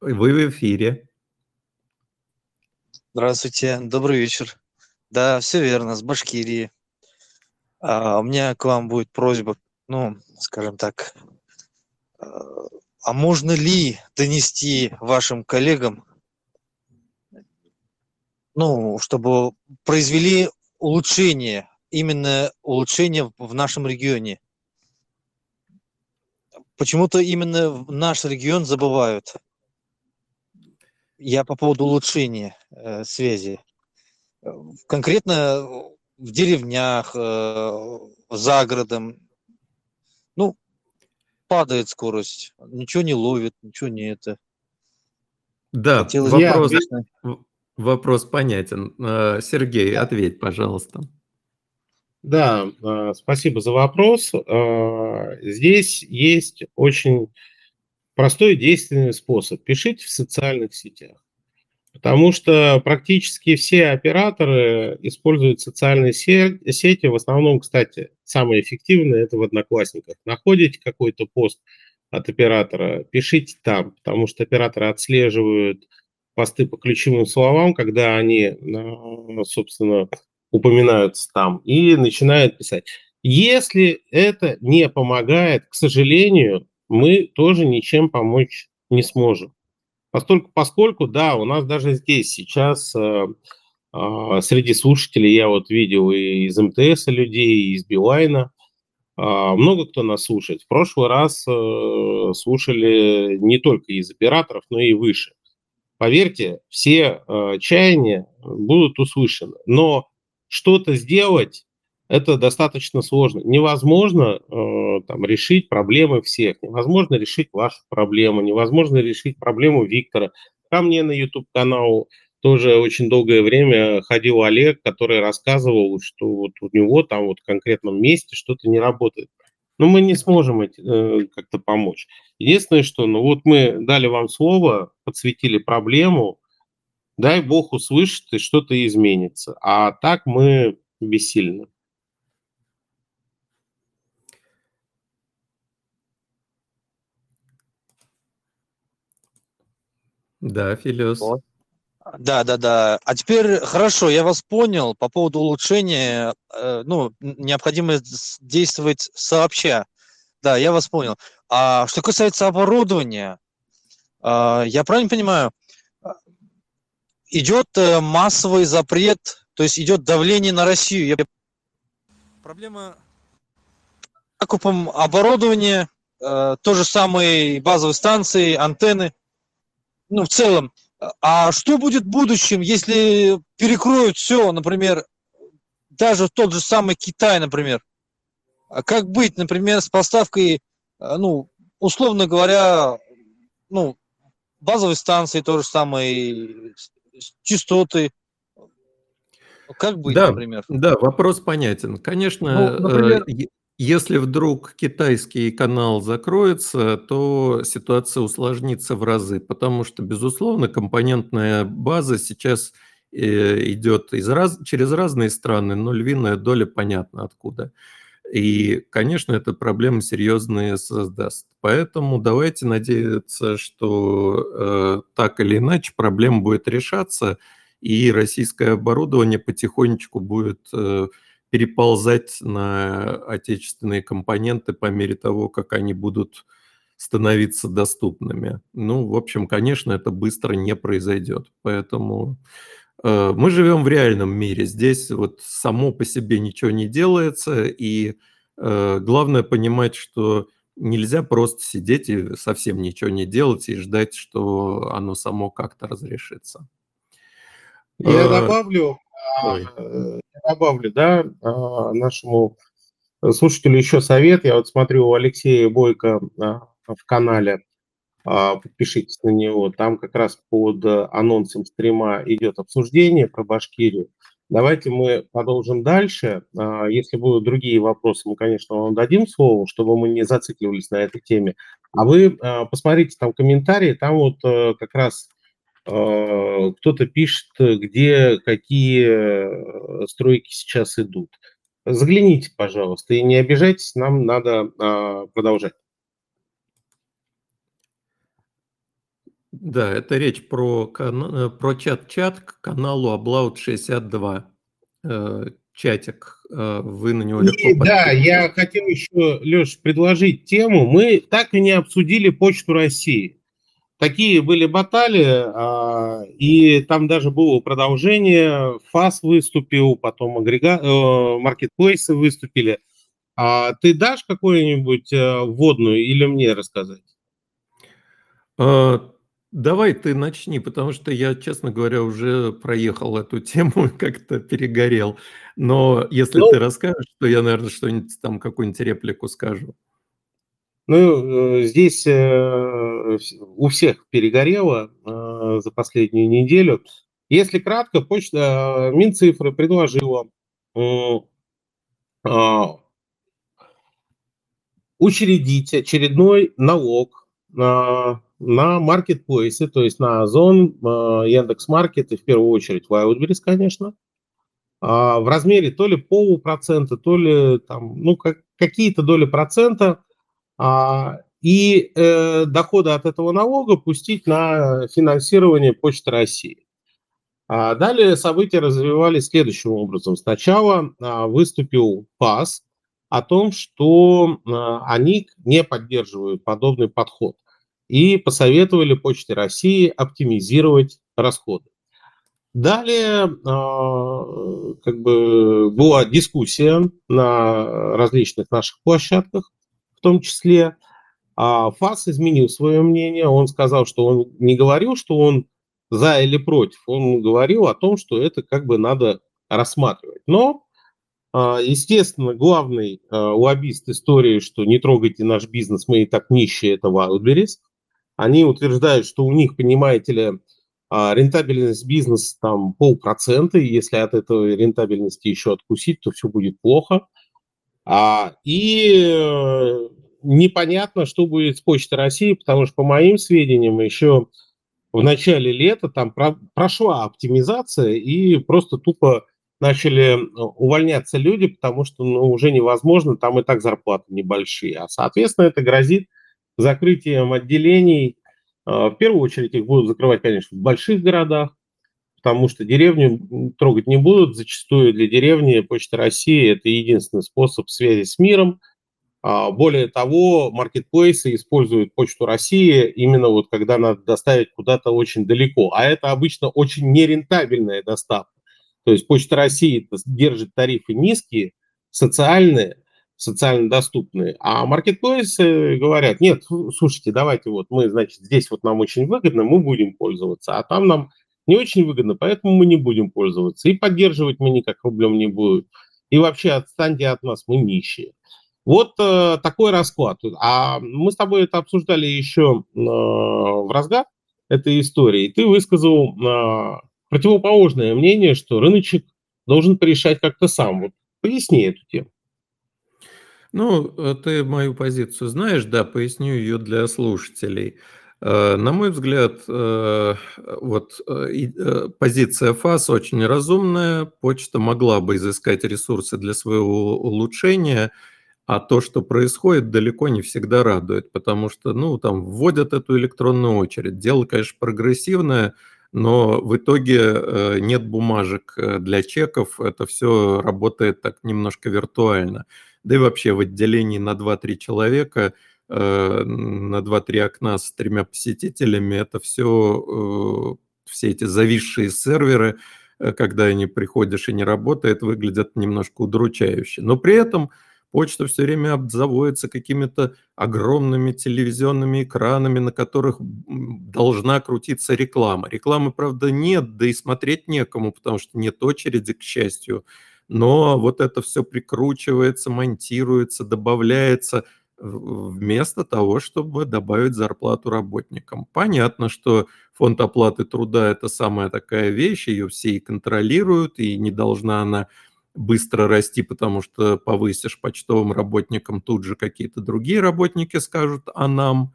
Вы в эфире. Здравствуйте, добрый вечер. Да, все верно, с Башкирии. А, у меня к вам будет просьба, ну, скажем так, а можно ли донести вашим коллегам ну, чтобы произвели улучшение, именно улучшение в нашем регионе. Почему-то именно наш регион забывают. Я по поводу улучшения э, связи. Конкретно в деревнях, э, за городом, ну, падает скорость, ничего не ловит, ничего не это. Да, Хотелось вопрос, Вопрос понятен. Э, Сергей, ответь, пожалуйста. Да, э, спасибо за вопрос. Э, здесь есть очень простой действенный способ. Пишите в социальных сетях. Потому что практически все операторы используют социальные сети. В основном, кстати, самые эффективные – это в Одноклассниках. Находите какой-то пост от оператора, пишите там, потому что операторы отслеживают посты по ключевым словам, когда они, э, собственно, упоминаются там, и начинают писать. Если это не помогает, к сожалению, мы тоже ничем помочь не сможем. Поскольку, поскольку да, у нас даже здесь сейчас э, э, среди слушателей я вот видел и из МТС людей, и из Билайна, много кто нас слушает. В прошлый раз слушали не только из операторов, но и выше поверьте, все э, чаяния будут услышаны. Но что-то сделать это достаточно сложно. Невозможно э, там, решить проблемы всех, невозможно решить вашу проблему, невозможно решить проблему Виктора. Ко мне на YouTube-канал тоже очень долгое время ходил Олег, который рассказывал, что вот у него там вот в конкретном месте что-то не работает но мы не сможем э, как-то помочь. Единственное, что, ну вот мы дали вам слово, подсветили проблему, дай бог услышит и что-то изменится. А так мы бессильны. Да, Филиос. Вот. Да, да, да. А теперь хорошо, я вас понял по поводу улучшения. Э, ну, необходимо действовать сообща. Да, я вас понял. А что касается оборудования, э, я правильно понимаю, идет э, массовый запрет, то есть идет давление на Россию. Я... Проблема закупом оборудования, э, то же самое базовые станции, антенны. Ну, в целом, а что будет в будущем, если перекроют все, например, даже тот же самый Китай, например? А как быть, например, с поставкой, э, ну, условно говоря, ну, базовой станции, то же самое, частоты, как быть, да, например? Да, вопрос понятен. Конечно, ну, например... э, если вдруг китайский канал закроется, то ситуация усложнится в разы, потому что, безусловно, компонентная база сейчас э, идет из раз, через разные страны, но львиная доля понятна откуда. И, конечно, эта проблема серьезные создаст. Поэтому давайте надеяться, что э, так или иначе проблема будет решаться, и российское оборудование потихонечку будет э, переползать на отечественные компоненты по мере того, как они будут становиться доступными. Ну, в общем, конечно, это быстро не произойдет. Поэтому э, мы живем в реальном мире. Здесь вот само по себе ничего не делается, и э, главное понимать, что нельзя просто сидеть и совсем ничего не делать и ждать, что оно само как-то разрешится. Я э, добавлю, Э, я добавлю, да, а, нашему слушателю еще совет. Я вот смотрю у Алексея Бойко а, в канале, а, подпишитесь на него. Там как раз под анонсом стрима идет обсуждение про Башкирию. Давайте мы продолжим дальше. Если будут другие вопросы, мы, конечно, вам дадим слово, чтобы мы не зацикливались на этой теме. А вы посмотрите там комментарии, там вот э, как раз кто-то пишет, где какие э, стройки сейчас идут. Загляните, пожалуйста, и не обижайтесь, нам надо а, продолжать. Да, это речь про, э, про чат-чат к каналу Обlaut 62. Э, чатик, вы на него легко и, Да, я хотел еще, Леш, предложить тему. Мы так и не обсудили Почту России такие были баталии, а, и там даже было продолжение. ФАС выступил, потом агрега... Э, маркетплейсы выступили. А ты дашь какую-нибудь э, вводную или мне рассказать? А, давай ты начни, потому что я, честно говоря, уже проехал эту тему, как-то перегорел. Но если ну, ты расскажешь, то я, наверное, что-нибудь там, какую-нибудь реплику скажу. Ну, э, здесь э, у всех перегорело э, за последнюю неделю. Если кратко, почта Минцифры предложила учредить очередной налог на, на маркетплейсы, то есть на Озон, Яндекс.Маркет и в первую очередь Wildberries, конечно, а, в размере то ли полупроцента, то ли там, ну, как, какие-то доли процента и э, доходы от этого налога пустить на финансирование Почты России. А далее события развивались следующим образом. Сначала а, выступил ПАС о том, что они не поддерживают подобный подход и посоветовали Почте России оптимизировать расходы. Далее как бы была дискуссия на различных наших площадках том числе. А ФАС изменил свое мнение. Он сказал, что он не говорил, что он за или против. Он говорил о том, что это как бы надо рассматривать. Но, а, естественно, главный а, лоббист истории, что не трогайте наш бизнес, мы и так нищие, это Wildberries. Они утверждают, что у них, понимаете ли, рентабельность бизнеса там полпроцента, и если от этой рентабельности еще откусить, то все будет плохо. И э, непонятно, что будет с Почтой России, потому что, по моим сведениям, еще в начале лета там про, прошла оптимизация, и просто тупо начали э, увольняться люди, потому что ну, уже невозможно, там и так зарплаты небольшие. А, соответственно, это грозит закрытием отделений. Э, в первую очередь их будут закрывать, конечно, в больших городах, потому что деревню трогать не будут. Зачастую для деревни Почта России – это единственный способ связи с миром. А, более того, маркетплейсы используют Почту России именно вот когда надо доставить куда-то очень далеко. А это обычно очень нерентабельная доставка. То есть Почта России держит тарифы низкие, социальные, социально доступные. А маркетплейсы говорят, нет, слушайте, давайте вот мы, значит, здесь вот нам очень выгодно, мы будем пользоваться, а там нам не очень выгодно, поэтому мы не будем пользоваться. И поддерживать мы никак рублем не будем. И вообще отстаньте от нас, мы нищие. Вот э, такой расклад. А мы с тобой это обсуждали еще э, в разгар этой истории. Ты высказал э, противоположное мнение, что рыночек должен порешать как-то сам. Вот поясни эту тему. Ну, э, ты мою позицию знаешь, да, поясню ее для слушателей. Э, на мой взгляд, э, вот позиция ФАС очень разумная. Почта могла бы изыскать ресурсы для своего улучшения, а то, что происходит, далеко не всегда радует, потому что, ну, там вводят эту электронную очередь. Дело, конечно, прогрессивное, но в итоге нет бумажек для чеков, это все работает так немножко виртуально. Да и вообще в отделении на 2-3 человека – э, на 2-3 окна с тремя посетителями, это все, э, все эти зависшие серверы, э, когда они приходишь и не работает, выглядят немножко удручающе. Но при этом почта все время обзаводится какими-то огромными телевизионными экранами, на которых должна крутиться реклама. Рекламы, правда, нет, да и смотреть некому, потому что нет очереди, к счастью. Но вот это все прикручивается, монтируется, добавляется вместо того, чтобы добавить зарплату работникам. Понятно, что фонд оплаты труда – это самая такая вещь, ее все и контролируют, и не должна она быстро расти, потому что повысишь почтовым работникам, тут же какие-то другие работники скажут «а нам?».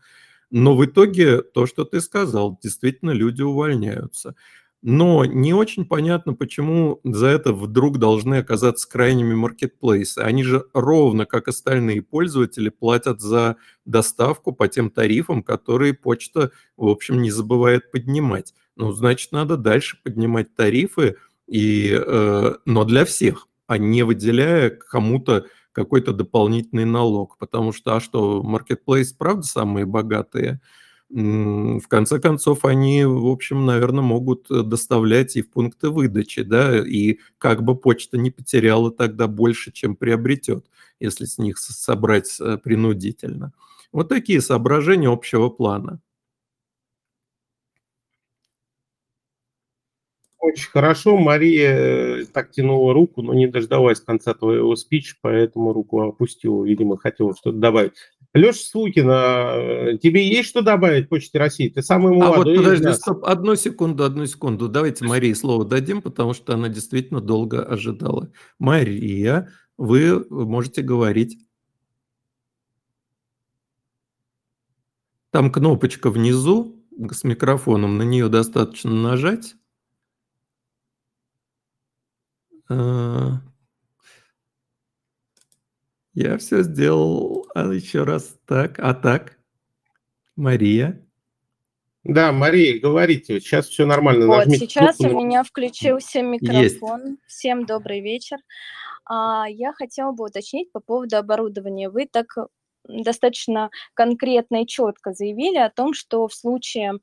Но в итоге то, что ты сказал, действительно люди увольняются. Но не очень понятно, почему за это вдруг должны оказаться крайними маркетплейсы. Они же ровно, как остальные пользователи, платят за доставку по тем тарифам, которые почта, в общем, не забывает поднимать. Ну, значит, надо дальше поднимать тарифы, и, э, но для всех а не выделяя кому-то какой-то дополнительный налог. Потому что, а что, Marketplace, правда, самые богатые? В конце концов, они, в общем, наверное, могут доставлять и в пункты выдачи, да, и как бы почта не потеряла тогда больше, чем приобретет, если с них собрать э, принудительно. Вот такие соображения общего плана. Очень хорошо. Мария э, так тянула руку, но не дождалась конца твоего спича, поэтому руку опустила, видимо, хотела что-то добавить. Леша Свукина, э, тебе есть что добавить Почте России? Ты самый молодой А вот подожди, стоп, одну секунду, одну секунду. Давайте Марии слово дадим, потому что она действительно долго ожидала. Мария, вы можете говорить. Там кнопочка внизу с микрофоном, на нее достаточно нажать. А. Я все сделал. А еще раз так. А так? Мария? Да, Мария, говорите. Сейчас все нормально. Вот, Нажмите сейчас кнопку. у меня включился микрофон. Есть. Всем добрый вечер. А, я хотела бы уточнить по поводу оборудования. Вы так достаточно конкретно и четко заявили о том, что в случае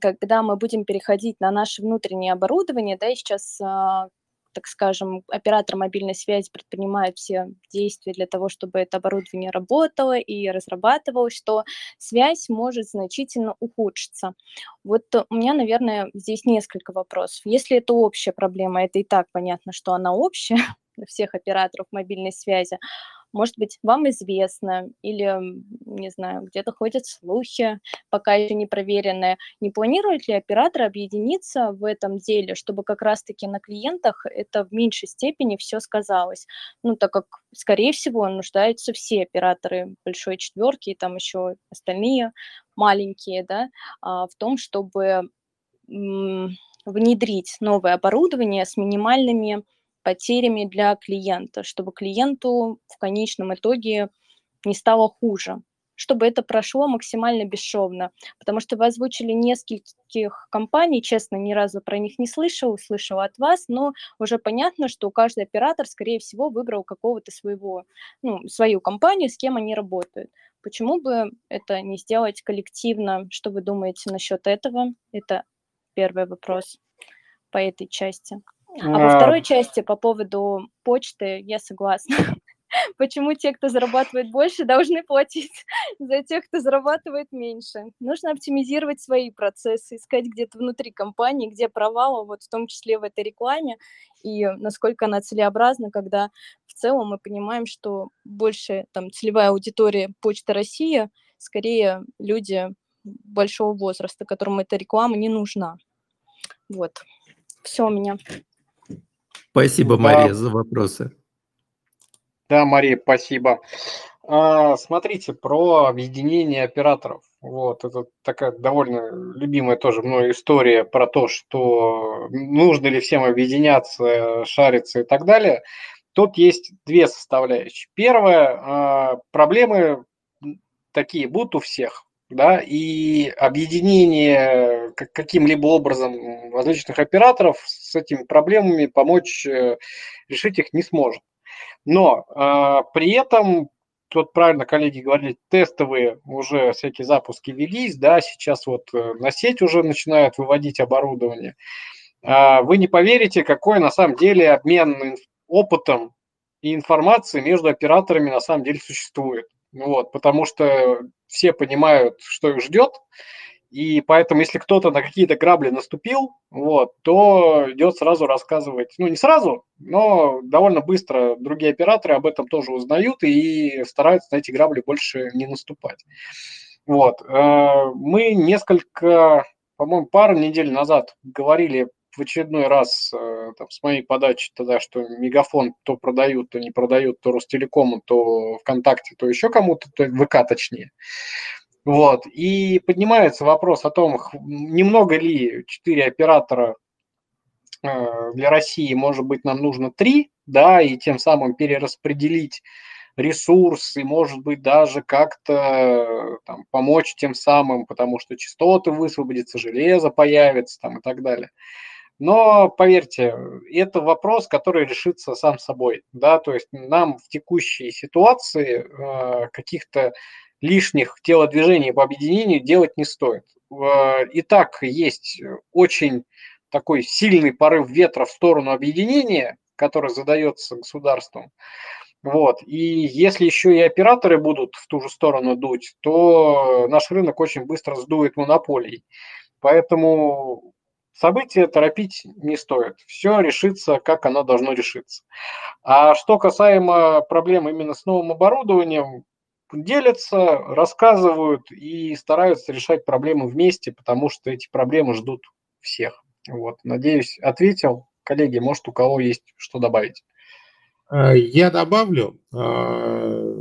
когда мы будем переходить на наше внутреннее оборудование, да, и сейчас а, так скажем, оператор мобильной связи предпринимает все действия для того, чтобы это оборудование работало и разрабатывалось, что связь может значительно ухудшиться. Вот у меня, наверное, здесь несколько вопросов. Если это общая проблема, это и так понятно, что она общая для всех операторов мобильной связи, может быть, вам известно, или, не знаю, где-то ходят слухи, пока еще не проверенные. Не планирует ли оператор объединиться в этом деле, чтобы как раз-таки на клиентах это в меньшей степени все сказалось? Ну, так как, скорее всего, нуждаются все операторы большой четверки, и там еще остальные маленькие, да, а, в том, чтобы внедрить новое оборудование с минимальными потерями для клиента, чтобы клиенту в конечном итоге не стало хуже, чтобы это прошло максимально бесшовно. Потому что вы озвучили нескольких компаний, честно, ни разу про них не слышал, слышала от вас, но уже понятно, что каждый оператор, скорее всего, выбрал какого-то своего, ну, свою компанию, с кем они работают. Почему бы это не сделать коллективно? Что вы думаете насчет этого? Это первый вопрос по этой части. А во а. второй части по поводу почты я согласна. Почему те, кто зарабатывает больше, должны платить за тех, кто зарабатывает меньше? Нужно оптимизировать свои процессы, искать где-то внутри компании, где провалы, вот в том числе в этой рекламе, и насколько она целеобразна, когда в целом мы понимаем, что больше там целевая аудитория Почты России, скорее люди большого возраста, которым эта реклама не нужна. Вот. Все у меня. Спасибо, да. Мария, за вопросы. Да, Мария, спасибо. А, смотрите, про объединение операторов. Вот, это такая довольно любимая тоже мной история про то, что нужно ли всем объединяться, шариться и так далее. Тут есть две составляющие. Первое, а, проблемы такие будут у всех да, и объединение каким-либо образом различных операторов с этими проблемами помочь э, решить их не сможет. Но э, при этом тут правильно коллеги говорили, тестовые уже всякие запуски велись, да, сейчас вот э, на сеть уже начинают выводить оборудование. А, вы не поверите, какой на самом деле обмен опытом и информацией между операторами на самом деле существует. Вот, потому что все понимают, что их ждет, и поэтому, если кто-то на какие-то грабли наступил, вот, то идет сразу рассказывать, ну не сразу, но довольно быстро другие операторы об этом тоже узнают и стараются на эти грабли больше не наступать. Вот. Э, мы несколько, по-моему, пару недель назад говорили в очередной раз э, там, с моей подачи тогда, что Мегафон то продают, то не продают, то Ростелекому, то ВКонтакте, то еще кому-то, то ВК точнее. Вот. И поднимается вопрос о том, немного ли четыре оператора э, для России, может быть, нам нужно три, да, и тем самым перераспределить ресурсы, может быть, даже как-то там, помочь тем самым, потому что частоты высвободятся, железо появится там, и так далее. Но поверьте, это вопрос, который решится сам собой. Да? То есть нам в текущей ситуации э, каких-то лишних телодвижений по объединению делать не стоит. И так есть очень такой сильный порыв ветра в сторону объединения, который задается государством. Вот. И если еще и операторы будут в ту же сторону дуть, то наш рынок очень быстро сдует монополий. Поэтому события торопить не стоит. Все решится, как оно должно решиться. А что касаемо проблем именно с новым оборудованием, делятся, рассказывают и стараются решать проблемы вместе, потому что эти проблемы ждут всех. Вот, надеюсь, ответил. Коллеги, может, у кого есть что добавить? А, я добавлю, а,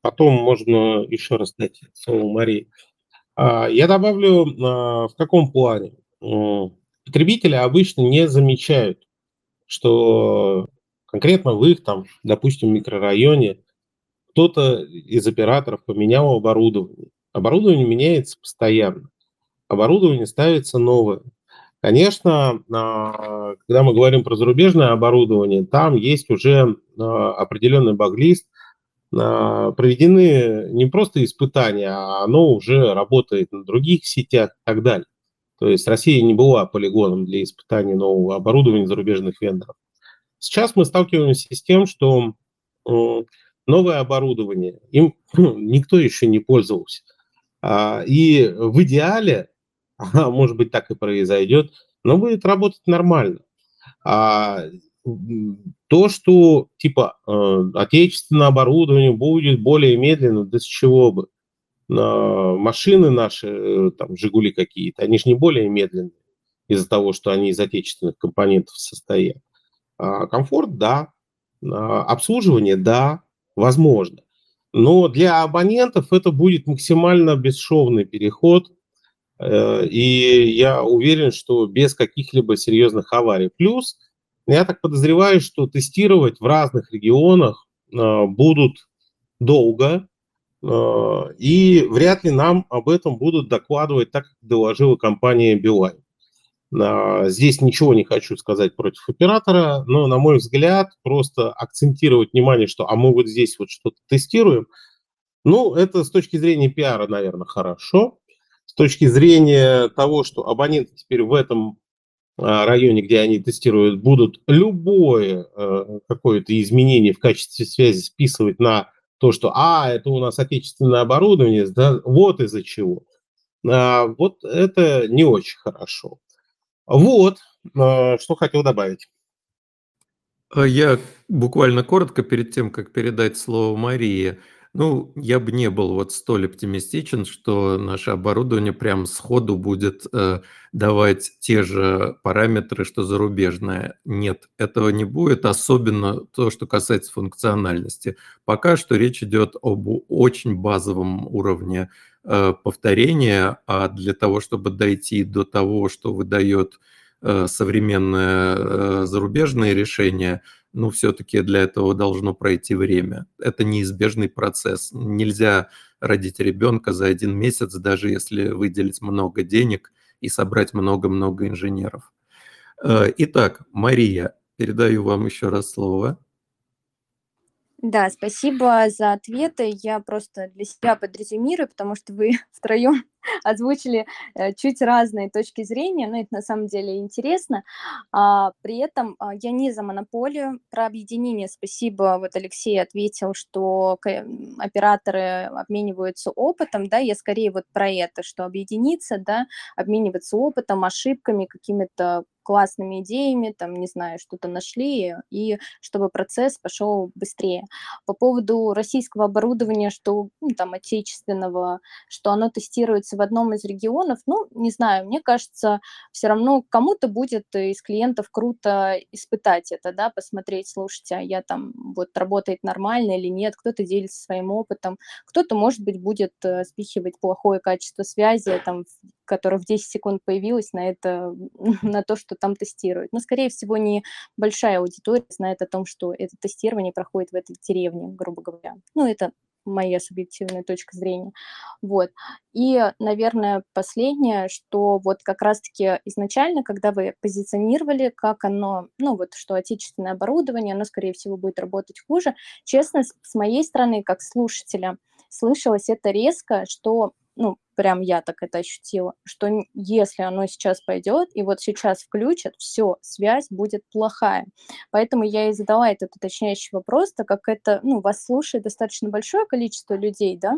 потом можно еще раз дать слово Марии. А, я добавлю в каком плане? Потребители обычно не замечают, что конкретно в их там, допустим, микрорайоне кто-то из операторов поменял оборудование. Оборудование меняется постоянно. Оборудование ставится новое. Конечно, а, когда мы говорим про зарубежное оборудование, там есть уже а, определенный баглист, а, проведены не просто испытания, а оно уже работает на других сетях и так далее. То есть Россия не была полигоном для испытаний нового оборудования зарубежных вендоров. Сейчас мы сталкиваемся с тем, что новое оборудование, им никто еще не пользовался. А, и в идеале, может быть так и произойдет, но будет работать нормально. А то, что типа э, отечественное оборудование будет более медленно, да с чего бы? Машины наши, э, там, Жигули какие-то, они же не более медленные из-за того, что они из отечественных компонентов состоят. Комфорт – да, обслуживание – да, возможно. Но для абонентов это будет максимально бесшовный переход, э, и я уверен, что без каких-либо серьезных аварий. Плюс, я так подозреваю, что тестировать в разных регионах э, будут долго, и вряд ли нам об этом будут докладывать так, как доложила компания Билайн. А, здесь ничего не хочу сказать против оператора, но, на мой взгляд, просто акцентировать внимание, что а мы вот здесь вот что-то тестируем, ну, это с точки зрения пиара, наверное, хорошо. С точки зрения того, что абоненты теперь в этом а, районе, где они тестируют, будут любое э, какое-то изменение в качестве связи списывать на то, что, а, это у нас отечественное оборудование, да, вот из-за чего. А, вот это не очень хорошо. Вот, э, что хотел добавить. А я буквально коротко перед тем, как передать слово Марии. Ну, я бы не был вот столь оптимистичен, что наше оборудование прям сходу будет э, давать те же параметры, что зарубежное. Нет, этого не будет, особенно то, что касается функциональности. Пока что речь идет об очень базовом уровне Э, повторения, а для того, чтобы дойти до того, что выдает э, современное э, зарубежное решение, ну, все-таки для этого должно пройти время. Это неизбежный процесс. Нельзя родить ребенка за один месяц, даже если выделить много денег и собрать много-много инженеров. Итак, Мария, передаю вам еще раз слово. Да, спасибо за ответы. Я просто для себя подрезюмирую, потому что вы втроем озвучили э, чуть разные точки зрения, но это на самом деле интересно. А, при этом а, я не за монополию. Про объединение спасибо. Вот Алексей ответил, что операторы обмениваются опытом, да, я скорее вот про это, что объединиться, да, обмениваться опытом, ошибками, какими-то классными идеями, там, не знаю, что-то нашли, и чтобы процесс пошел быстрее. По поводу российского оборудования, что ну, там отечественного, что оно тестируется в одном из регионов, ну, не знаю, мне кажется, все равно кому-то будет из клиентов круто испытать это, да, посмотреть, слушайте, а я там вот работает нормально или нет, кто-то делится своим опытом, кто-то, может быть, будет э, спихивать плохое качество связи, там, которое в 10 секунд появилось, на это, на то, что там тестируют. Но, скорее всего, не большая аудитория знает о том, что это тестирование проходит в этой деревне, грубо говоря. Ну, это моя субъективная точка зрения. Вот. И, наверное, последнее, что вот как раз-таки изначально, когда вы позиционировали, как оно, ну вот, что отечественное оборудование, оно, скорее всего, будет работать хуже, честно, с моей стороны, как слушателя, слышалось это резко, что ну, прям я так это ощутила, что если оно сейчас пойдет и вот сейчас включат, все, связь будет плохая. Поэтому я и задала этот уточняющий вопрос, так как это, ну, вас слушает достаточно большое количество людей, да,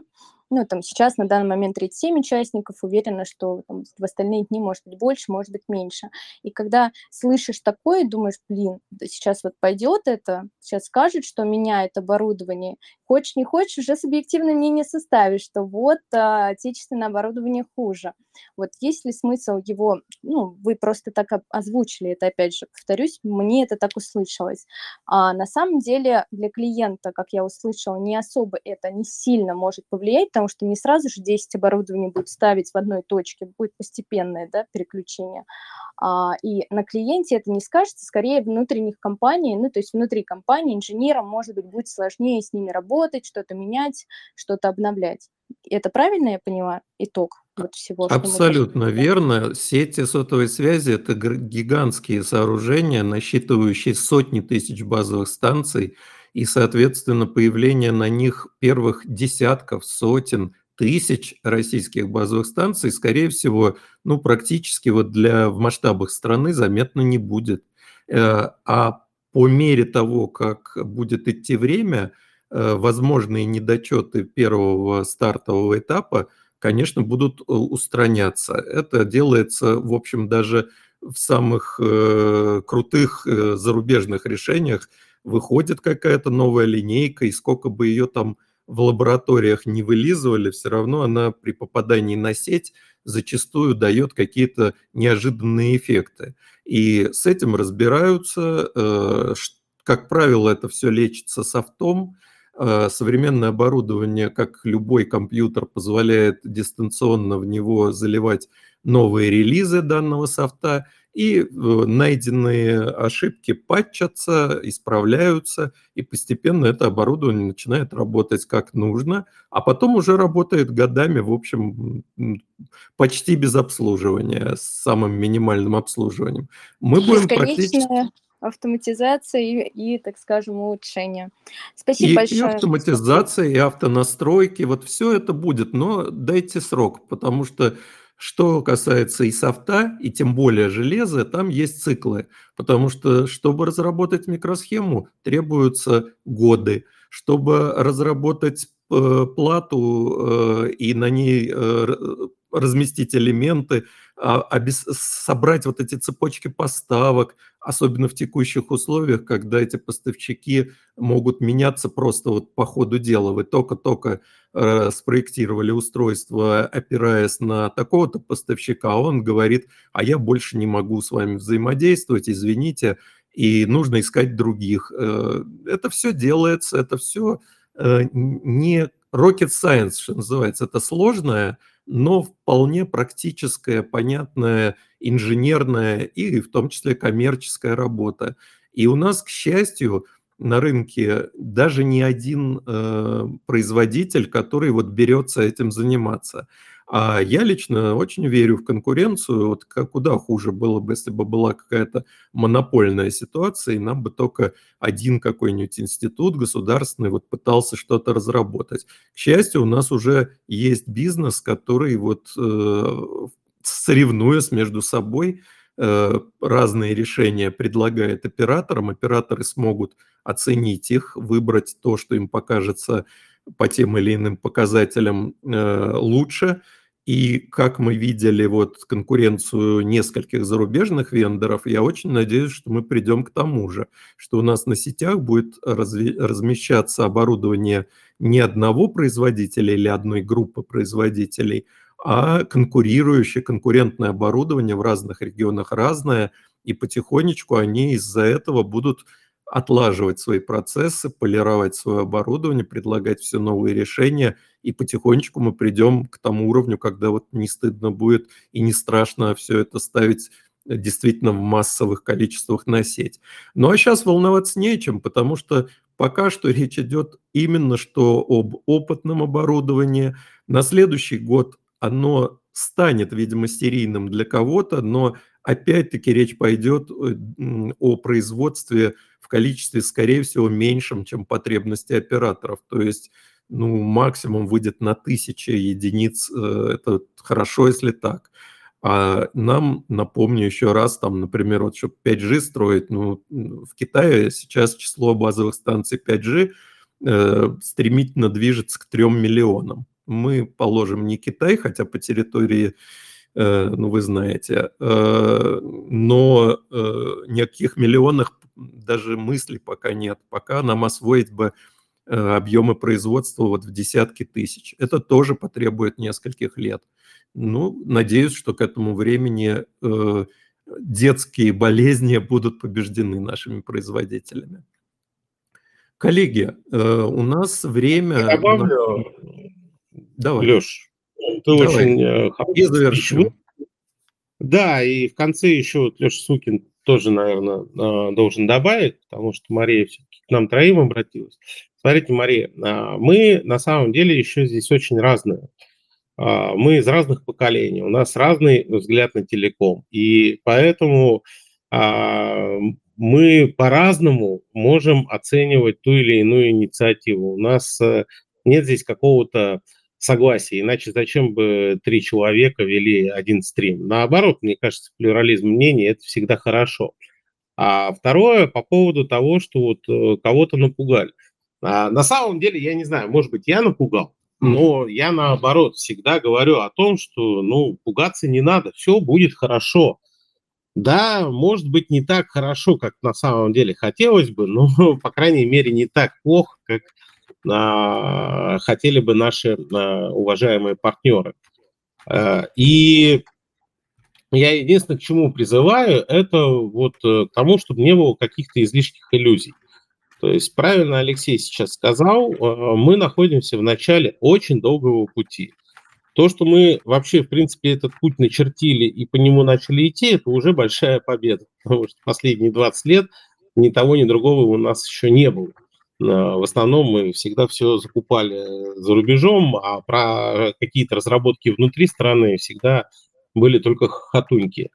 ну, там сейчас на данный момент 37 участников, уверена, что там, в остальные дни может быть больше, может быть меньше. И когда слышишь такое, думаешь, блин, сейчас вот пойдет это, сейчас скажет, что меняет оборудование, хочешь не хочешь, уже субъективное мнение составишь, что вот а, отечественное оборудование хуже. Вот есть ли смысл его, ну, вы просто так озвучили это, опять же, повторюсь, мне это так услышалось. А на самом деле для клиента, как я услышала, не особо это не сильно может повлиять, потому что не сразу же 10 оборудований будет ставить в одной точке, будет постепенное да, переключение. А, и на клиенте это не скажется, скорее внутренних компаний, ну, то есть внутри компании инженерам, может быть, будет сложнее с ними работать, что-то менять, что-то обновлять. Это правильно я поняла итог вот всего? Абсолютно верно. Сети сотовой связи – это гигантские сооружения, насчитывающие сотни тысяч базовых станций – и, соответственно, появление на них первых десятков, сотен, тысяч российских базовых станций, скорее всего, ну, практически вот для, в масштабах страны заметно не будет. Э, а по мере того, как будет идти время, возможные недочеты первого стартового этапа, конечно, будут э, устраняться. Это делается, в общем, даже в самых крутых зарубежных решениях, выходит какая-то новая линейка, и сколько бы ее там в лабораториях не вылизывали, все равно она при попадании на сеть зачастую дает какие-то неожиданные эффекты. И с этим разбираются. Э, как правило, это все лечится софтом. Э, современное оборудование, как любой компьютер, позволяет дистанционно в него заливать новые релизы данного софта, и э, найденные ошибки патчатся, исправляются, и постепенно это оборудование начинает работать как нужно, а потом уже работает годами, в общем, почти без обслуживания, с самым минимальным обслуживанием. Мы будем практически автоматизация и, и, так скажем, улучшение. Спасибо и, большое. И автоматизация, и автонастройки, вот все это будет, но дайте срок, потому что что касается и софта, и тем более железа, там есть циклы, потому что, чтобы разработать микросхему, требуются годы. Чтобы разработать э, плату э, и на ней э, разместить элементы. Собрать вот эти цепочки поставок, особенно в текущих условиях, когда эти поставщики могут меняться просто вот по ходу дела. Вы только-только э, спроектировали устройство, опираясь на такого-то поставщика, а он говорит, а я больше не могу с вами взаимодействовать, извините, и нужно искать других. Э, это все делается, это все э, не rocket science, что называется, это сложная, но вполне практическая, понятная, инженерная и в том числе коммерческая работа. И у нас, к счастью, на рынке даже не один э, производитель, который вот берется этим заниматься. А я лично очень верю в конкуренцию. Вот куда хуже было бы, если бы была какая-то монопольная ситуация, и нам бы только один какой-нибудь институт государственный вот пытался что-то разработать. К счастью, у нас уже есть бизнес, который вот э, соревнуясь между собой, э, разные решения предлагает операторам. Операторы смогут оценить их, выбрать то, что им покажется по тем или иным показателям э, лучше – и как мы видели вот конкуренцию нескольких зарубежных вендоров, я очень надеюсь, что мы придем к тому же, что у нас на сетях будет размещаться оборудование не одного производителя или одной группы производителей, а конкурирующее, конкурентное оборудование в разных регионах разное, и потихонечку они из-за этого будут отлаживать свои процессы, полировать свое оборудование, предлагать все новые решения, и потихонечку мы придем к тому уровню, когда вот не стыдно будет и не страшно все это ставить э, действительно в массовых количествах на сеть. Ну а сейчас волноваться нечем, потому что пока что речь идет именно что об опытном оборудовании. На следующий год оно станет, видимо, стерийным для кого-то, но опять-таки речь пойдет э, о производстве в количестве, скорее всего, меньшем, чем потребности операторов. То есть ну, максимум выйдет на тысячи единиц. Э, это хорошо, если так. А нам, напомню еще раз, там, например, вот чтобы 5G строить, ну, в Китае сейчас число базовых станций 5G э, стремительно движется к 3 миллионам. Мы положим не Китай, хотя по территории Э, ну, вы знаете. Э, но э, никаких миллионах даже мыслей пока нет. Пока нам освоить бы объемы производства вот в десятки тысяч. Это тоже потребует нескольких лет. Ну, надеюсь, что к этому времени детские болезни будут побеждены нашими производителями. Коллеги, у нас время... Я добавлю, Давай. Леш, ты Давай. очень э, и завершим. Да, и в конце еще вот Леша Сукин тоже, наверное, э, должен добавить, потому что Мария все-таки к нам троим обратилась. Смотрите, Мария, а, мы на самом деле еще здесь очень разные. А, мы из разных поколений, у нас разный взгляд на телеком, и поэтому а, мы по-разному можем оценивать ту или иную инициативу. У нас э, нет здесь какого-то согласие, иначе зачем бы три человека вели один стрим? Наоборот, мне кажется, плюрализм мнений – это всегда хорошо. А второе, по поводу того, что вот э, кого-то напугали. А, на самом деле, я не знаю, может быть, я напугал, но я наоборот всегда говорю о том, что, ну, пугаться не надо, все будет хорошо. Да, может быть, не так хорошо, как на самом деле хотелось бы, но, по крайней мере, не так плохо, как а, хотели бы наши а, уважаемые партнеры. А, и я единственное, к чему призываю, это вот э, к тому, чтобы не было каких-то излишних иллюзий. То есть правильно Алексей сейчас сказал, мы находимся в начале очень долгого пути. То, что мы вообще, в принципе, этот путь начертили и по нему начали идти, это уже большая победа, потому что последние 20 лет ни того, ни другого у нас еще не было. В основном мы всегда все закупали за рубежом, а про какие-то разработки внутри страны всегда были только хатуньки.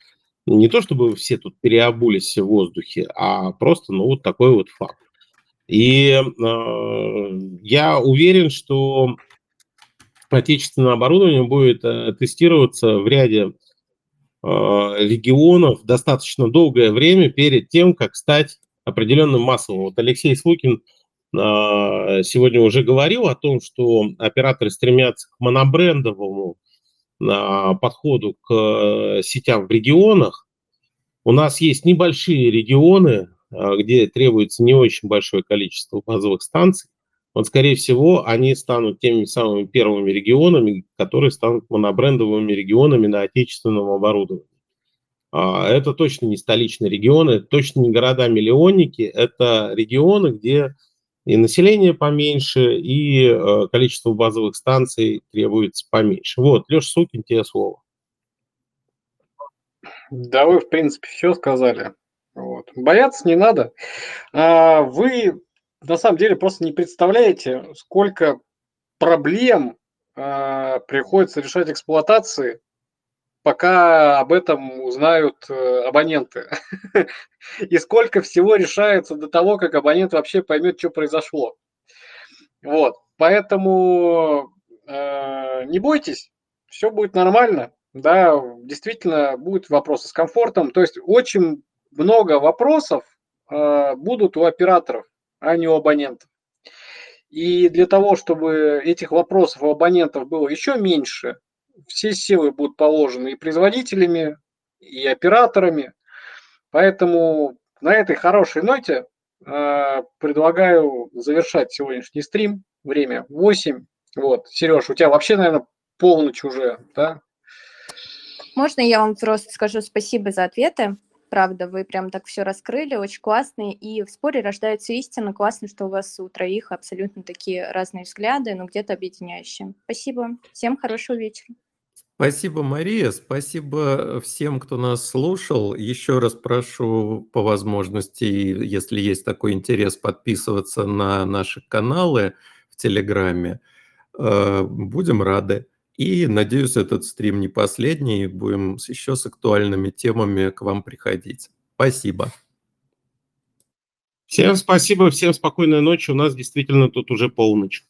Не то чтобы все тут переобулись в воздухе, а просто ну, вот такой вот факт. И э, я уверен, что отечественное оборудование будет э, тестироваться в ряде э, регионов достаточно долгое время перед тем, как стать определенным массовым. Вот Алексей Слукин а, сегодня уже говорил о том, что операторы стремятся к монобрендовому а, подходу к э, сетям в регионах. У нас есть небольшие регионы, где требуется не очень большое количество базовых станций. Вот, скорее всего, они станут теми самыми первыми регионами, которые станут монобрендовыми регионами на отечественном оборудовании. Это точно не столичные регионы, точно не города-миллионники, это регионы, где и население поменьше, и э, количество базовых станций требуется поменьше. Вот, Леша Сукин, тебе слово. Да, вы, в принципе, все сказали. Вот. Бояться не надо. А, вы на самом деле просто не представляете, сколько проблем э, приходится решать эксплуатации, пока об этом узнают э, абоненты. И сколько всего решается до того, как абонент вообще поймет, что произошло. Вот, поэтому э, не бойтесь, все будет нормально. Да, действительно будут вопросы с комфортом. То есть очень много вопросов э, будут у операторов, а не у абонентов. И для того, чтобы этих вопросов у абонентов было еще меньше, все силы будут положены и производителями, и операторами. Поэтому на этой хорошей ноте э, предлагаю завершать сегодняшний стрим. Время 8. Вот, Сереж, у тебя вообще, наверное, полночь уже, да? Можно я вам просто скажу спасибо за ответы? Правда, вы прям так все раскрыли, очень классные. И в споре рождается истина. Классно, что у вас у троих абсолютно такие разные взгляды, но где-то объединяющие. Спасибо. Всем хорошего вечера. Спасибо, Мария. Спасибо всем, кто нас слушал. Еще раз прошу по возможности, если есть такой интерес, подписываться на наши каналы в Телеграме. Э, будем рады. И, надеюсь, этот стрим не последний. Будем еще с актуальными темами к вам приходить. Спасибо. Всем спасибо, всем спокойной ночи. У нас действительно тут уже полночь.